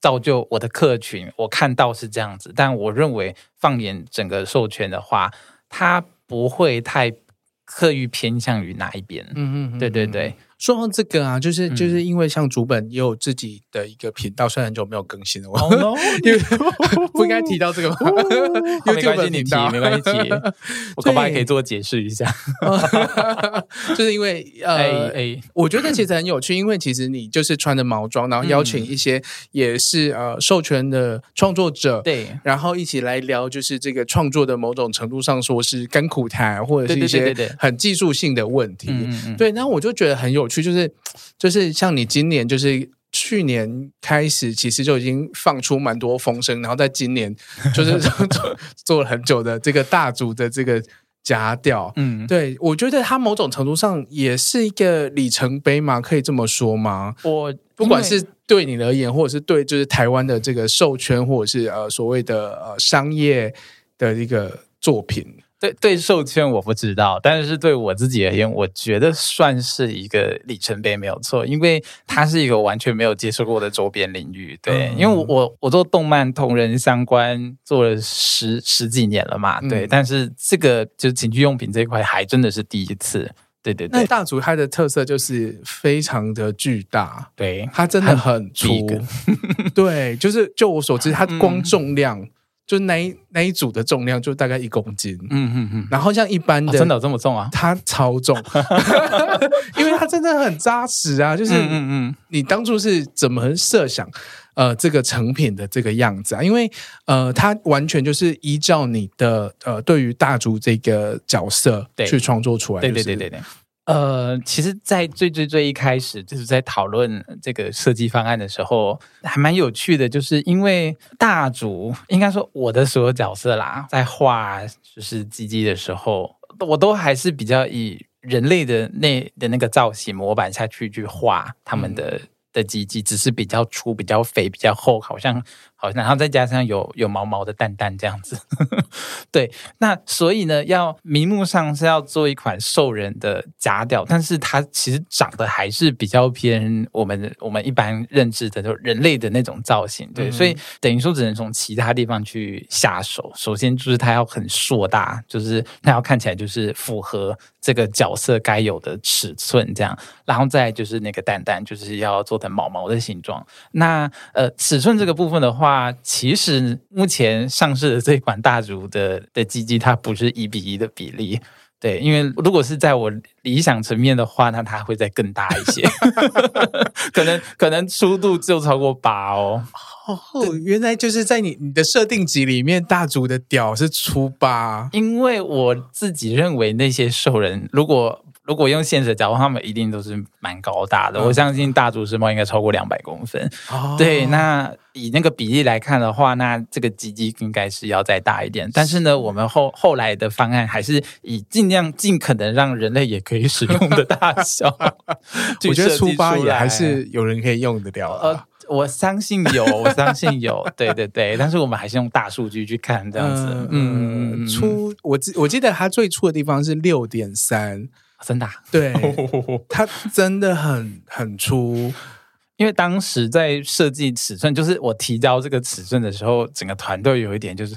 造就我的客群，我看到是这样子，但我认为放眼整个授权的话，它不会太刻意偏向于哪一边，嗯嗯，嗯对对对。说到这个啊，就是就是因为像主本也有自己的一个频道，虽然很久没有更新了，我 <laughs> 因为 <laughs> 不应该提到这个吗？<laughs> 没关系，你提没关系，我恐怕可以做解释一下。就是因为呃，我觉得其实很有趣，因为其实你就是穿着毛装，然后邀请一些也是呃授权的创作者，对，然后一起来聊，就是这个创作的某种程度上说是甘苦谈，或者是一些很技术性的问题，对，那我就觉得很有。去就是就是像你今年就是去年开始，其实就已经放出蛮多风声，然后在今年就是 <laughs> 做做了很久的这个大组的这个夹调，嗯，对，我觉得它某种程度上也是一个里程碑嘛，可以这么说吗？我不管是对你而言，或者是对就是台湾的这个授权，或者是呃所谓的呃商业的一个作品。对对，授圈我不知道，但是对我自己而言，我觉得算是一个里程碑，没有错，因为它是一个完全没有接触过的周边领域。对，嗯、因为我我我做动漫同人相关做了十十几年了嘛，对，嗯、但是这个就是情趣用品这一块还真的是第一次。对对对，那大竹它的特色就是非常的巨大，对，它真的很粗，<laughs> 对，就是就我所知，它光重量。嗯就那一那一组的重量就大概一公斤，嗯嗯嗯，然后像一般的、哦、真的有这么重啊？它超重，<laughs> 因为它真的很扎实啊。就是嗯嗯，你当初是怎么设想呃这个成品的这个样子啊？因为呃，它完全就是依照你的呃对于大竹这个角色去创作出来、就是，对对对对对。呃，其实，在最最最一开始，就是在讨论这个设计方案的时候，还蛮有趣的，就是因为大主，应该说我的所有角色啦，在画就是鸡鸡的时候，我都还是比较以人类的那的那个造型模板下去去画他们的。嗯的鸡鸡只是比较粗、比较肥、比较厚，好像好，然后再加上有有毛毛的蛋蛋这样子，<laughs> 对。那所以呢，要名目上是要做一款兽人的假屌，但是它其实长得还是比较偏我们我们一般认知的就人类的那种造型，对。嗯、所以等于说只能从其他地方去下手。首先就是它要很硕大，就是它要看起来就是符合这个角色该有的尺寸这样，然后再就是那个蛋蛋就是要做成。毛毛的形状，那呃尺寸这个部分的话，其实目前上市的这款大竹的的鸡鸡，它不是一比一的比例，对，因为如果是在我理想层面的话，那它会再更大一些，<laughs> 可能可能粗度就超过八哦。哦，原来就是在你你的设定集里面，大竹的屌是粗八，因为我自己认为那些兽人如果。如果用现实的角度，他们一定都是蛮高大的。嗯、我相信大竹石猫应该超过两百公分。哦、对，那以那个比例来看的话，那这个鸡鸡应该是要再大一点。但是呢，我们后后来的方案还是以尽量尽可能让人类也可以使用的大小。<laughs> 我觉得初八也还是有人可以用得了。呃，我相信有，我相信有。对对对，但是我们还是用大数据去看这样子。嗯，嗯粗，我记我记得它最初的地方是六点三。真的、啊，对，<laughs> 它真的很很粗，因为当时在设计尺寸，就是我提交这个尺寸的时候，整个团队有一点就是，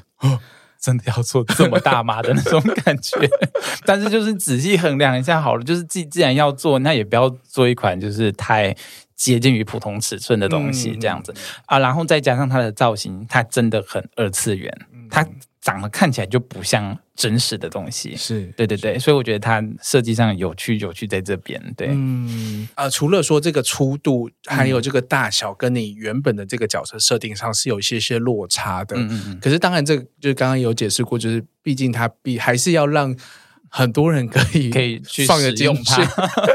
真的要做这么大吗的那种感觉。<laughs> 但是就是仔细衡量一下好了，就是既既然要做，那也不要做一款就是太接近于普通尺寸的东西这样子、嗯、啊。然后再加上它的造型，它真的很二次元，它。长得看起来就不像真实的东西，是对对对，所以我觉得它设计上有趣有趣在这边，对，嗯啊、呃，除了说这个粗度，还有这个大小，跟你原本的这个角色设定上是有一些些落差的，嗯嗯，可是当然这个就是刚刚有解释过，就是毕竟它必还是要让很多人可以 <laughs> 可以去放用它，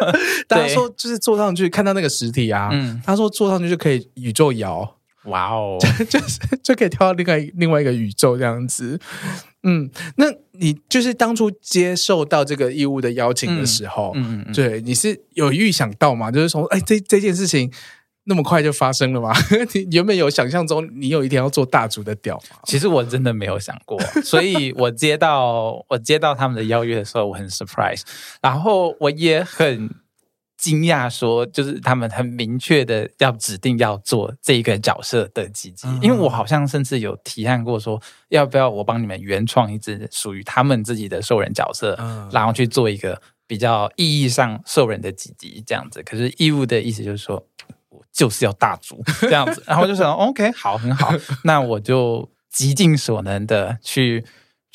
<laughs> 大家说就是坐上去看到那个实体啊，嗯，他说坐上去就可以宇宙摇。哇哦，<laughs> 就是就可以跳到另外另外一个宇宙这样子，嗯，那你就是当初接受到这个义务的邀请的时候，嗯嗯，嗯对，你是有预想到吗？就是从，哎，这这件事情那么快就发生了吗？<laughs> 你原本有想象中你有一天要做大竹的屌吗？其实我真的没有想过，<laughs> 所以我接到我接到他们的邀约的时候，我很 surprise，然后我也很。惊讶说，就是他们很明确的要指定要做这一个角色的鸡鸡，因为我好像甚至有提案过说，要不要我帮你们原创一只属于他们自己的兽人角色，然后去做一个比较意义上兽人的鸡鸡这样子。可是义务的意思就是说，我就是要大族 <laughs> 这样子，然后我就想，OK，好，很好，那我就极尽所能的去。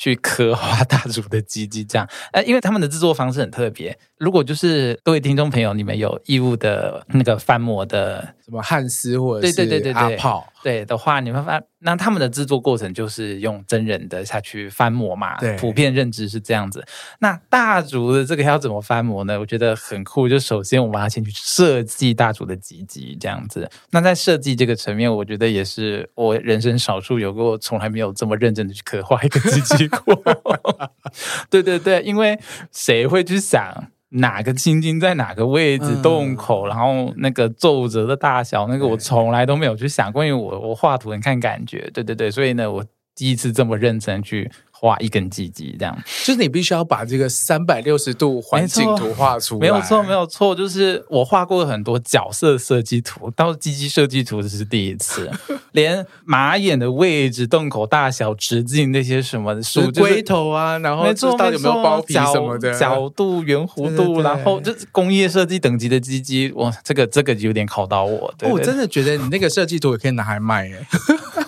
去刻画大竹的鸡鸡，这样，呃，因为他们的制作方式很特别。如果就是各位听众朋友，你们有义务的那个翻模的什么汉斯或者是对对对对阿炮对的话，你们发那他们的制作过程就是用真人的下去翻模嘛？对，普遍认知是这样子。那大竹的这个要怎么翻模呢？我觉得很酷。就首先我们要先去设计大竹的鸡鸡这样子。那在设计这个层面，我觉得也是我人生少数有过从来没有这么认真的去刻画一个鸡鸡。<laughs> 对对对，因为谁会去想哪个青筋在哪个位置洞口，嗯、然后那个皱褶的大小，那个我从来都没有去想过，因为我我画图很看感觉。对对对，所以呢，我第一次这么认真去。画一根鸡鸡，这样就是你必须要把这个三百六十度环境图画出来。没有错，没有错，就是我画过很多角色设计图，到鸡鸡设计图这是第一次，<laughs> 连马眼的位置、洞口大小、直径那些什么的，数龟头啊，然后知道有没有包皮什么的角度、圆弧度，然后就是工业设计等级的鸡鸡，哇，这个这个有点考到我。对对对，我真的觉得你那个设计图也可以拿来卖耶。<laughs>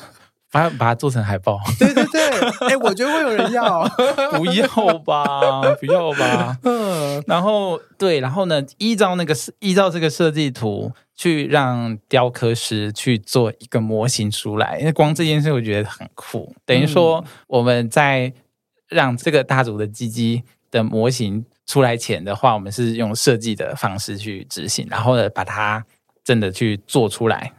把把它做成海报，<laughs> 对对对，哎、欸，我觉得会有人要，<laughs> 不要吧，不要吧，嗯，<laughs> 然后对，然后呢，依照那个依照这个设计图去让雕刻师去做一个模型出来，因为光这件事我觉得很酷，等于说我们在让这个大组的鸡鸡的模型出来前的话，我们是用设计的方式去执行，然后呢，把它真的去做出来。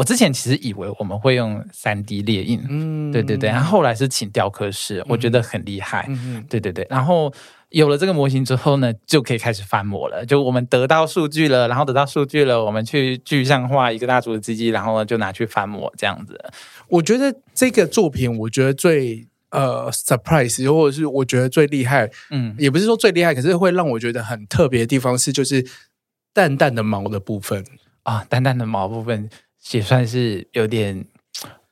我之前其实以为我们会用三 D 列印，嗯，对对对，然后后来是请雕刻师，我觉得很厉害，嗯，对对对，然后有了这个模型之后呢，就可以开始翻模了。就我们得到数据了，然后得到数据了，我们去具象化一个大组的机器，然后呢就拿去翻模这样子。我觉得这个作品，我觉得最呃 surprise，或者是我觉得最厉害，嗯，也不是说最厉害，可是会让我觉得很特别的地方是，就是淡淡的毛的部分啊，淡淡的毛部分。也算是有点，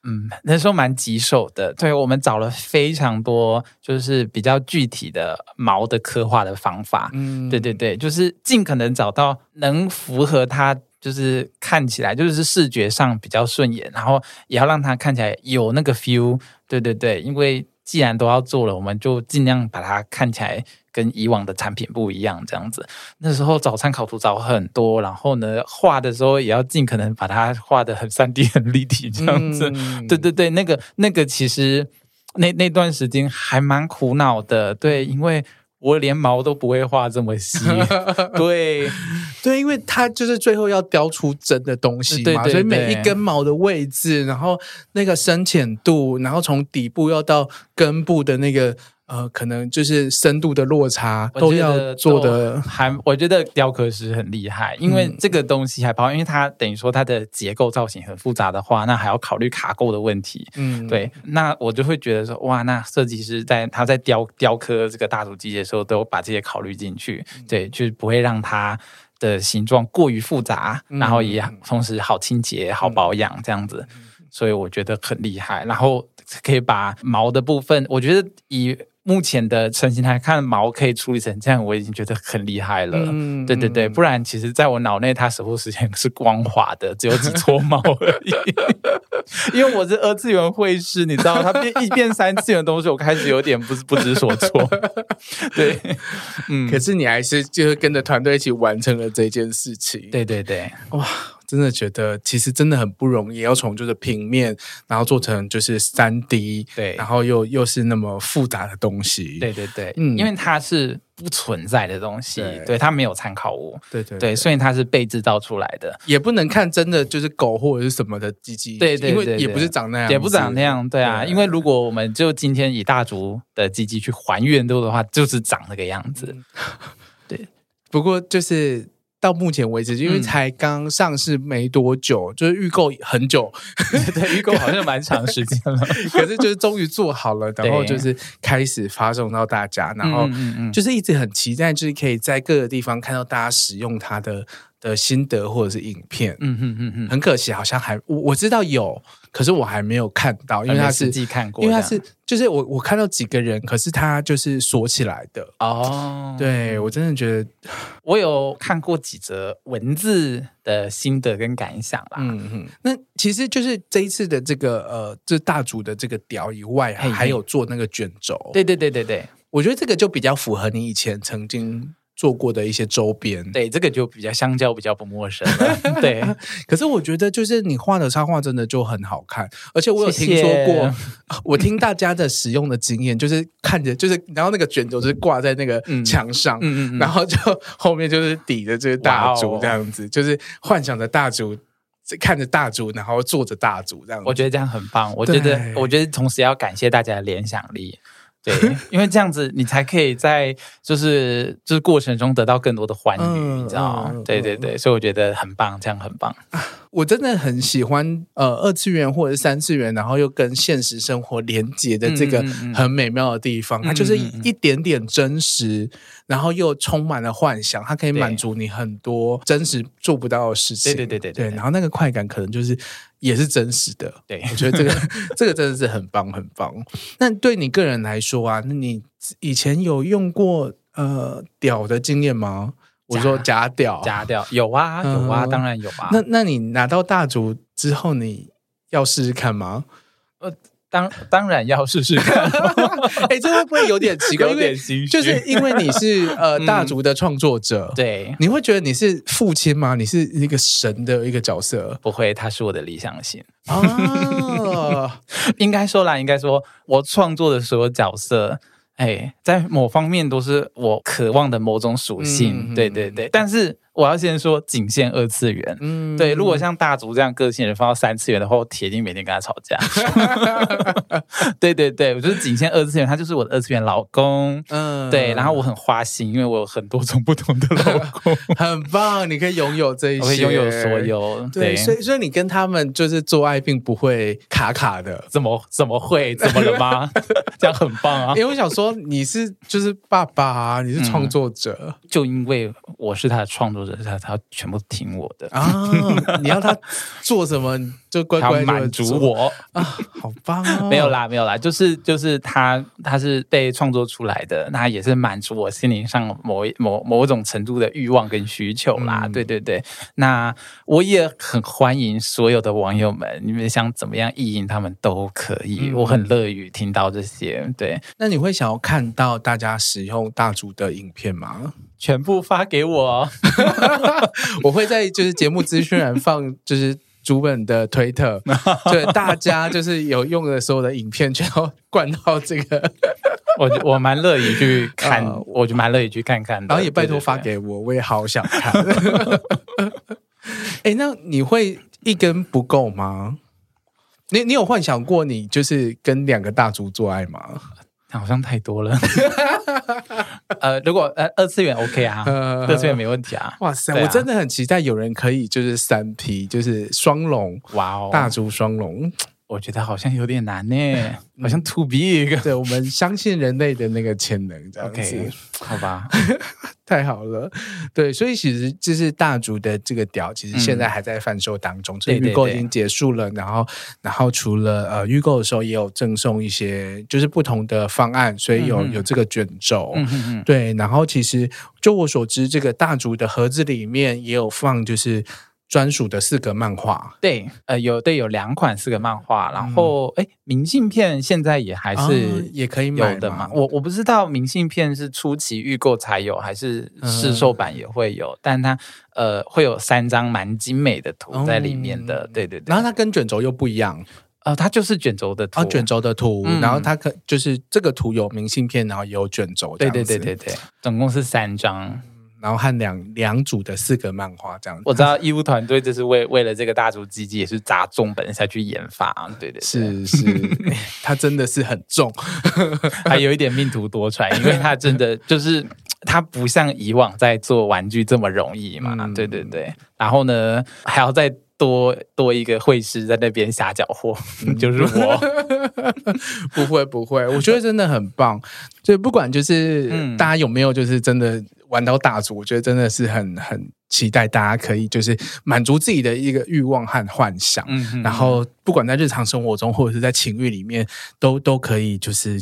嗯，那时候蛮棘手的。对，我们找了非常多，就是比较具体的毛的刻画的方法。嗯，对对对，就是尽可能找到能符合它，就是看起来就是视觉上比较顺眼，然后也要让它看起来有那个 feel。对对对，因为既然都要做了，我们就尽量把它看起来。跟以往的产品不一样，这样子。那时候找参考图找很多，然后呢，画的时候也要尽可能把它画的很三 D、很立体，这样子。嗯、对对对，那个那个其实那那段时间还蛮苦恼的，对，因为我连毛都不会画这么细，<laughs> 对对，因为它就是最后要雕出真的东西嘛，对对对对，所以每一根毛的位置，然后那个深浅度，然后从底部要到根部的那个。呃，可能就是深度的落差都要做的，还我觉得雕刻师很厉害，因为这个东西还包括，因为它等于说它的结构造型很复杂的话，那还要考虑卡垢的问题。嗯，对，那我就会觉得说，哇，那设计师在他在雕雕刻这个大主机的时候，都把这些考虑进去，对，就是不会让它的形状过于复杂，然后也同时好清洁、好保养这样子，所以我觉得很厉害。然后可以把毛的部分，我觉得以目前的成型来看，毛可以处理成这样，我已经觉得很厉害了。嗯，对对对，不然其实在我脑内，它守护时间是光滑的，只有几撮毛而已。<laughs> 因为我是二次元会师，你知道，它变一变三次元的东西，我开始有点不 <laughs> 不知所措。<laughs> 对，嗯，可是你还是就是跟着团队一起完成了这件事情。对对对，哇。真的觉得其实真的很不容易，要从就是平面，然后做成就是三 D，对，然后又又是那么复杂的东西，对对对，嗯，因为它是不存在的东西，对，对，它没有参考物，对对对，所以它是被制造出来的，也不能看真的就是狗或者是什么的鸡鸡，对对对，因为也不是长那样，也不长那样，对啊，因为如果我们就今天以大竹的鸡鸡去还原度的话，就是长那个样子，对，不过就是。到目前为止，因为才刚上市没多久，嗯、就是预购很久，<laughs> 对，预购好像蛮长时间了。可是就是终于做好了，然后就是开始发送到大家，然后就是一直很期待，就是可以在各个地方看到大家使用它的。的心得或者是影片，嗯嗯嗯嗯，很可惜，好像还我我知道有，可是我还没有看到，因为他是自己看过，因为他是就是我我看到几个人，可是他就是锁起来的哦。对，我真的觉得，我有看过几则文字的心得跟感想啦。嗯嗯，那其实就是这一次的这个呃，这大主的这个屌以外，还有做那个卷轴。对对对对对，我觉得这个就比较符合你以前曾经。做过的一些周边，对，这个就比较相交比较不陌生 <laughs> 对，可是我觉得就是你画的插画真的就很好看，而且我有听说过，谢 <laughs> 谢我听大家的使用的经验就是看着 <laughs> 就是，然后那个卷轴就是挂在那个墙上，嗯嗯嗯、然后就后面就是抵着这个大竹这样子，哦、就是幻想着大竹看着大竹，然后坐着大竹这样。我觉得这样很棒，我觉得我觉得同时要感谢大家的联想力。对，<laughs> 因为这样子你才可以在就是就是过程中得到更多的欢愉，嗯、你知道吗？嗯、对对对，所以我觉得很棒，这样很棒。我真的很喜欢呃二次元或者是三次元，然后又跟现实生活连接的这个很美妙的地方，它就是一点点真实，然后又充满了幻想，它可以满足你很多真实做不到的事情。对对对对对，然后那个快感可能就是也是真实的。对，我觉得这个 <laughs> 这个真的是很棒很棒。那对你个人来说啊，那你以前有用过呃屌的经验吗？我说假屌，假屌有啊有啊，当然有啊。那那你拿到大竹之后，你要试试看吗？呃，当当然要试试看。<laughs> 哎，这会不会有点奇怪？<laughs> 有点心虚，就是因为你是呃大族的创作者，对，你会觉得你是父亲吗？你是一个神的一个角色？不会，他是我的理想型哦。<laughs> 应该说啦，应该说我创作的所有角色。哎，在某方面都是我渴望的某种属性，嗯、对对对，但是。我要先说仅限二次元，嗯，对。如果像大竹这样个性的人放到三次元的话，我铁定每天跟他吵架。<laughs> 对对对，我就是仅限二次元，他就是我的二次元老公，嗯，对。然后我很花心，因为我有很多种不同的老公，<laughs> 很棒。你可以拥有这一些，我可以拥有所有。对，对所以所以你跟他们就是做爱，并不会卡卡的。怎么怎么会？怎么了吗？<laughs> 这样很棒啊！因为我想说，你是就是爸爸啊，你是创作者，嗯，就因为我是他的创作者。他他全部听我的啊！你要他做什么就乖乖满足我啊！好棒哦！没有啦，没有啦，就是就是他他是被创作出来的，那也是满足我心灵上某一某某种程度的欲望跟需求啦。嗯、对对对，那我也很欢迎所有的网友们，你们想怎么样意淫他们都可以，嗯、我很乐于听到这些。对，那你会想要看到大家使用大竹的影片吗？全部发给我，<laughs> 我会在就是节目资讯栏放就是主本的推特，<laughs> 对大家就是有用的所有的影片，全都灌到这个。我我蛮乐意去看，<laughs> 呃、我就蛮乐意去看看的。然后也拜托发给我，我也好想看。哎、欸，那你会一根不够吗？你你有幻想过你就是跟两个大竹做爱吗？好像太多了。<laughs> 呃，如果呃二次元 OK 啊，<laughs> 二次元没问题啊。哇塞，啊、我真的很期待有人可以就是三 P，就是双龙，哇哦，大猪双龙。我觉得好像有点难呢，<laughs> 好像 too big。对，我们相信人类的那个潜能，这样子，okay, 好吧？<laughs> 太好了，对，所以其实就是大竹的这个屌，其实现在还在贩售当中，这、嗯、预购已经结束了。然后，然后除了呃预购的时候也有赠送一些，就是不同的方案，所以有、嗯、有这个卷轴，对。然后其实就我所知，这个大竹的盒子里面也有放，就是。专属的四格漫画，对，呃，有对有两款四格漫画，然后哎、嗯，明信片现在也还是、哦、也可以有的嘛。我我不知道明信片是初期预购才有，还是试售版也会有，嗯、但它呃会有三张蛮精美的图在里面的，嗯、对对对。然后它跟卷轴又不一样，呃，它就是卷轴的图，啊、卷轴的图，嗯、然后它可就是这个图有明信片，然后也有卷轴，对对对对对，总共是三张。然后和两两组的四格漫画这样子，我知道义务团队就是为为了这个大竹鸡鸡也是砸重本下去研发，对对，对，是是，<laughs> 他真的是很重，<laughs> 还有一点命途多舛，因为他真的就是他不像以往在做玩具这么容易嘛，嗯、对对对，然后呢还要再多多一个绘师在那边瞎搅和，嗯、<laughs> 就是我，不会不会，我觉得真的很棒，所以不管就是、嗯、大家有没有就是真的。玩到大足，我觉得真的是很很期待，大家可以就是满足自己的一个欲望和幻想，嗯然后不管在日常生活中或者是在情欲里面，都都可以就是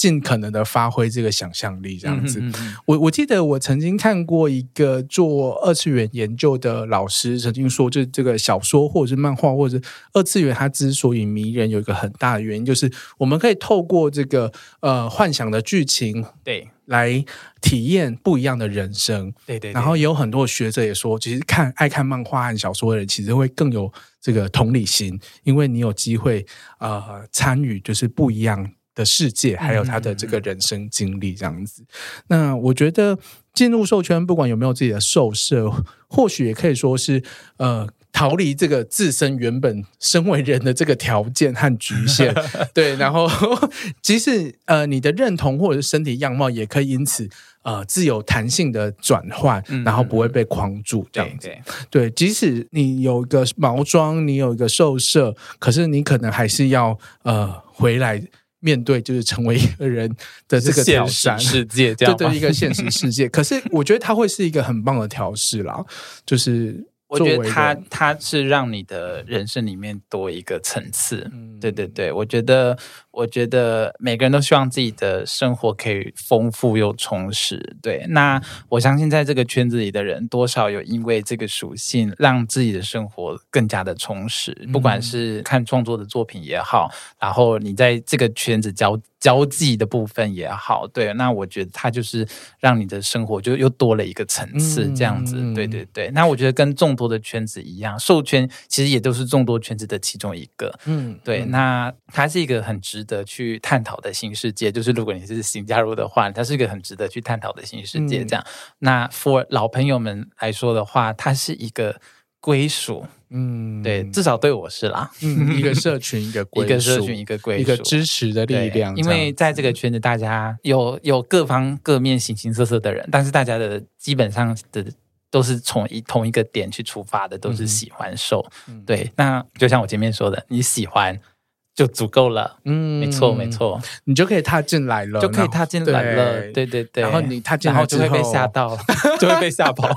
尽可能的发挥这个想象力，这样子。嗯哼嗯哼，我我记得我曾经看过一个做二次元研究的老师曾经说，就这个小说或者是漫画或者是二次元，它之所以迷人，有一个很大的原因，就是我们可以透过这个呃幻想的剧情，对。来体验不一样的人生，对对，对。然后也有很多学者也说，其实看爱看漫画和小说的人，其实会更有这个同理心，因为你有机会呃参与，就是不一样的世界，还有他的这个人生经历这样子。那我觉得进入兽圈，不管有没有自己的兽舍，或许也可以说是呃逃离这个自身原本身为人的这个条件和局限。对，然后即使呃你的认同或者是身体样貌也可以因此呃自由弹性的转换，然后不会被框住这样子。对，对，对，即使你有一个毛装，你有一个兽舍，可是你可能还是要呃回来。面对就是成为一个人的这个挑战世界，<laughs> 这样对对，一个现实世界。<laughs> 可是我觉得它会是一个很棒的调试啦，就是。我觉得它它是让你的人生里面多一个层次，嗯，对对对，我觉得我觉得每个人都希望自己的生活可以丰富又充实，对。那我相信在这个圈子里的人，多少有因为这个属性，让自己的生活更加的充实，不管是看创作的作品也好，然后你在这个圈子交。交际的部分也好，对，那我觉得它就是让你的生活就又多了一个层次，这样子，嗯、对对对。那我觉得跟众多的圈子一样，授圈其实也都是众多圈子的其中一个，嗯，对。嗯、那它是一个很值得去探讨的新世界，就是如果你是新加入的话，它是一个很值得去探讨的新世界。这样，嗯、那 for 老朋友们来说的话，它是一个归属。嗯，对，至少对我是啦。嗯，一个社群，一个归属，一个社群，一个归属，一个支持的力量。因为在这个圈子，大家有有各方各面形形色色的人，但是大家的基本上的都是从一同一个点去出发的，都是喜欢受。嗯、对，那就像我前面说的，你喜欢。就足够了，嗯，没错没错，你就可以踏进来了，就可以踏进来了，对。对对，然后你踏进来之后就会被吓到，<laughs> 就会被吓跑，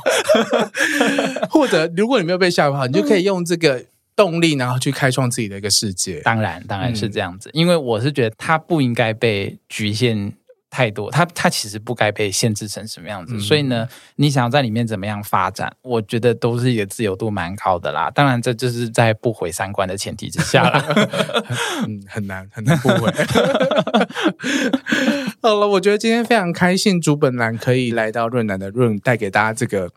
<laughs> 或者如果你没有被吓跑，你就可以用这个动力，然后去开创自己的一个世界。当然，当然是这样子，因为我是觉得它不应该被局限。太多，它它其实不该被限制成什么样子，嗯、所以呢，你想要在里面怎么样发展，我觉得都是一个自由度蛮高的啦。当然，这就是在不毁三观的前提之下啦，<laughs> 嗯，很难很难不毁。<laughs> 好了，我觉得今天非常开心，竹本兰可以来到润南的润，带给大家这个。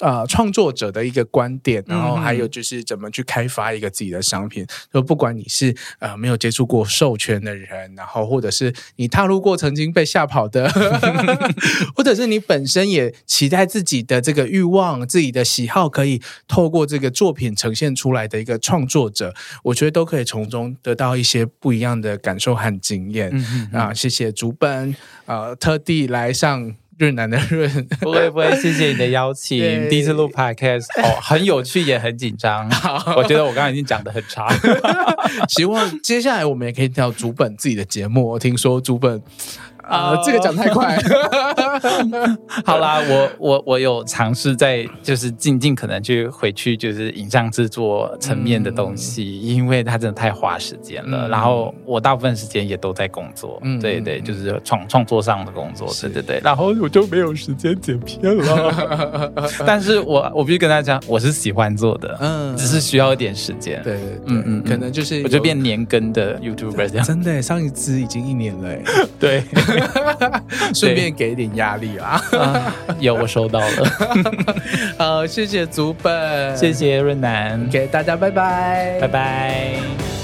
呃，创作者的一个观点，然后还有就是怎么去开发一个自己的商品。就、嗯、不管你是呃没有接触过授权的人，然后或者是你踏入过曾经被吓跑的，<laughs> 或者是你本身也期待自己的这个欲望、自己的喜好可以透过这个作品呈现出来的一个创作者，我觉得都可以从中得到一些不一样的感受和经验。嗯嗯嗯啊，谢谢竹本，呃，特地来上。润南的润，<laughs> 不会不会，谢谢你的邀请。<laughs> 第一次录 podcast，哦，<laughs> 很有趣也很紧张。我觉得我刚刚已经讲的很差，希望接下来我们也可以听到竹本自己的节目。我听说主本。啊，这个讲太快。<laughs> 好啦，我我我有尝试在就是尽尽可能去回去就是影像制作层面的东西，因为它真的太花时间了。然后我大部分时间也都在工作，嗯对对，就是创创作上的工作，对对对。然后我就没有时间剪片了。<laughs> 但是我我必须跟大家讲，我是喜欢做的，嗯，只是需要一点时间。对对，嗯嗯，可能就是我就变年更的 YouTuber 这样。真的，上一支已经一年了，<laughs> 对。<laughs> 顺便给点压力啊，啊！有，我收到了。<laughs> 好，谢谢祖本，谢谢润南，给大家拜拜，拜拜。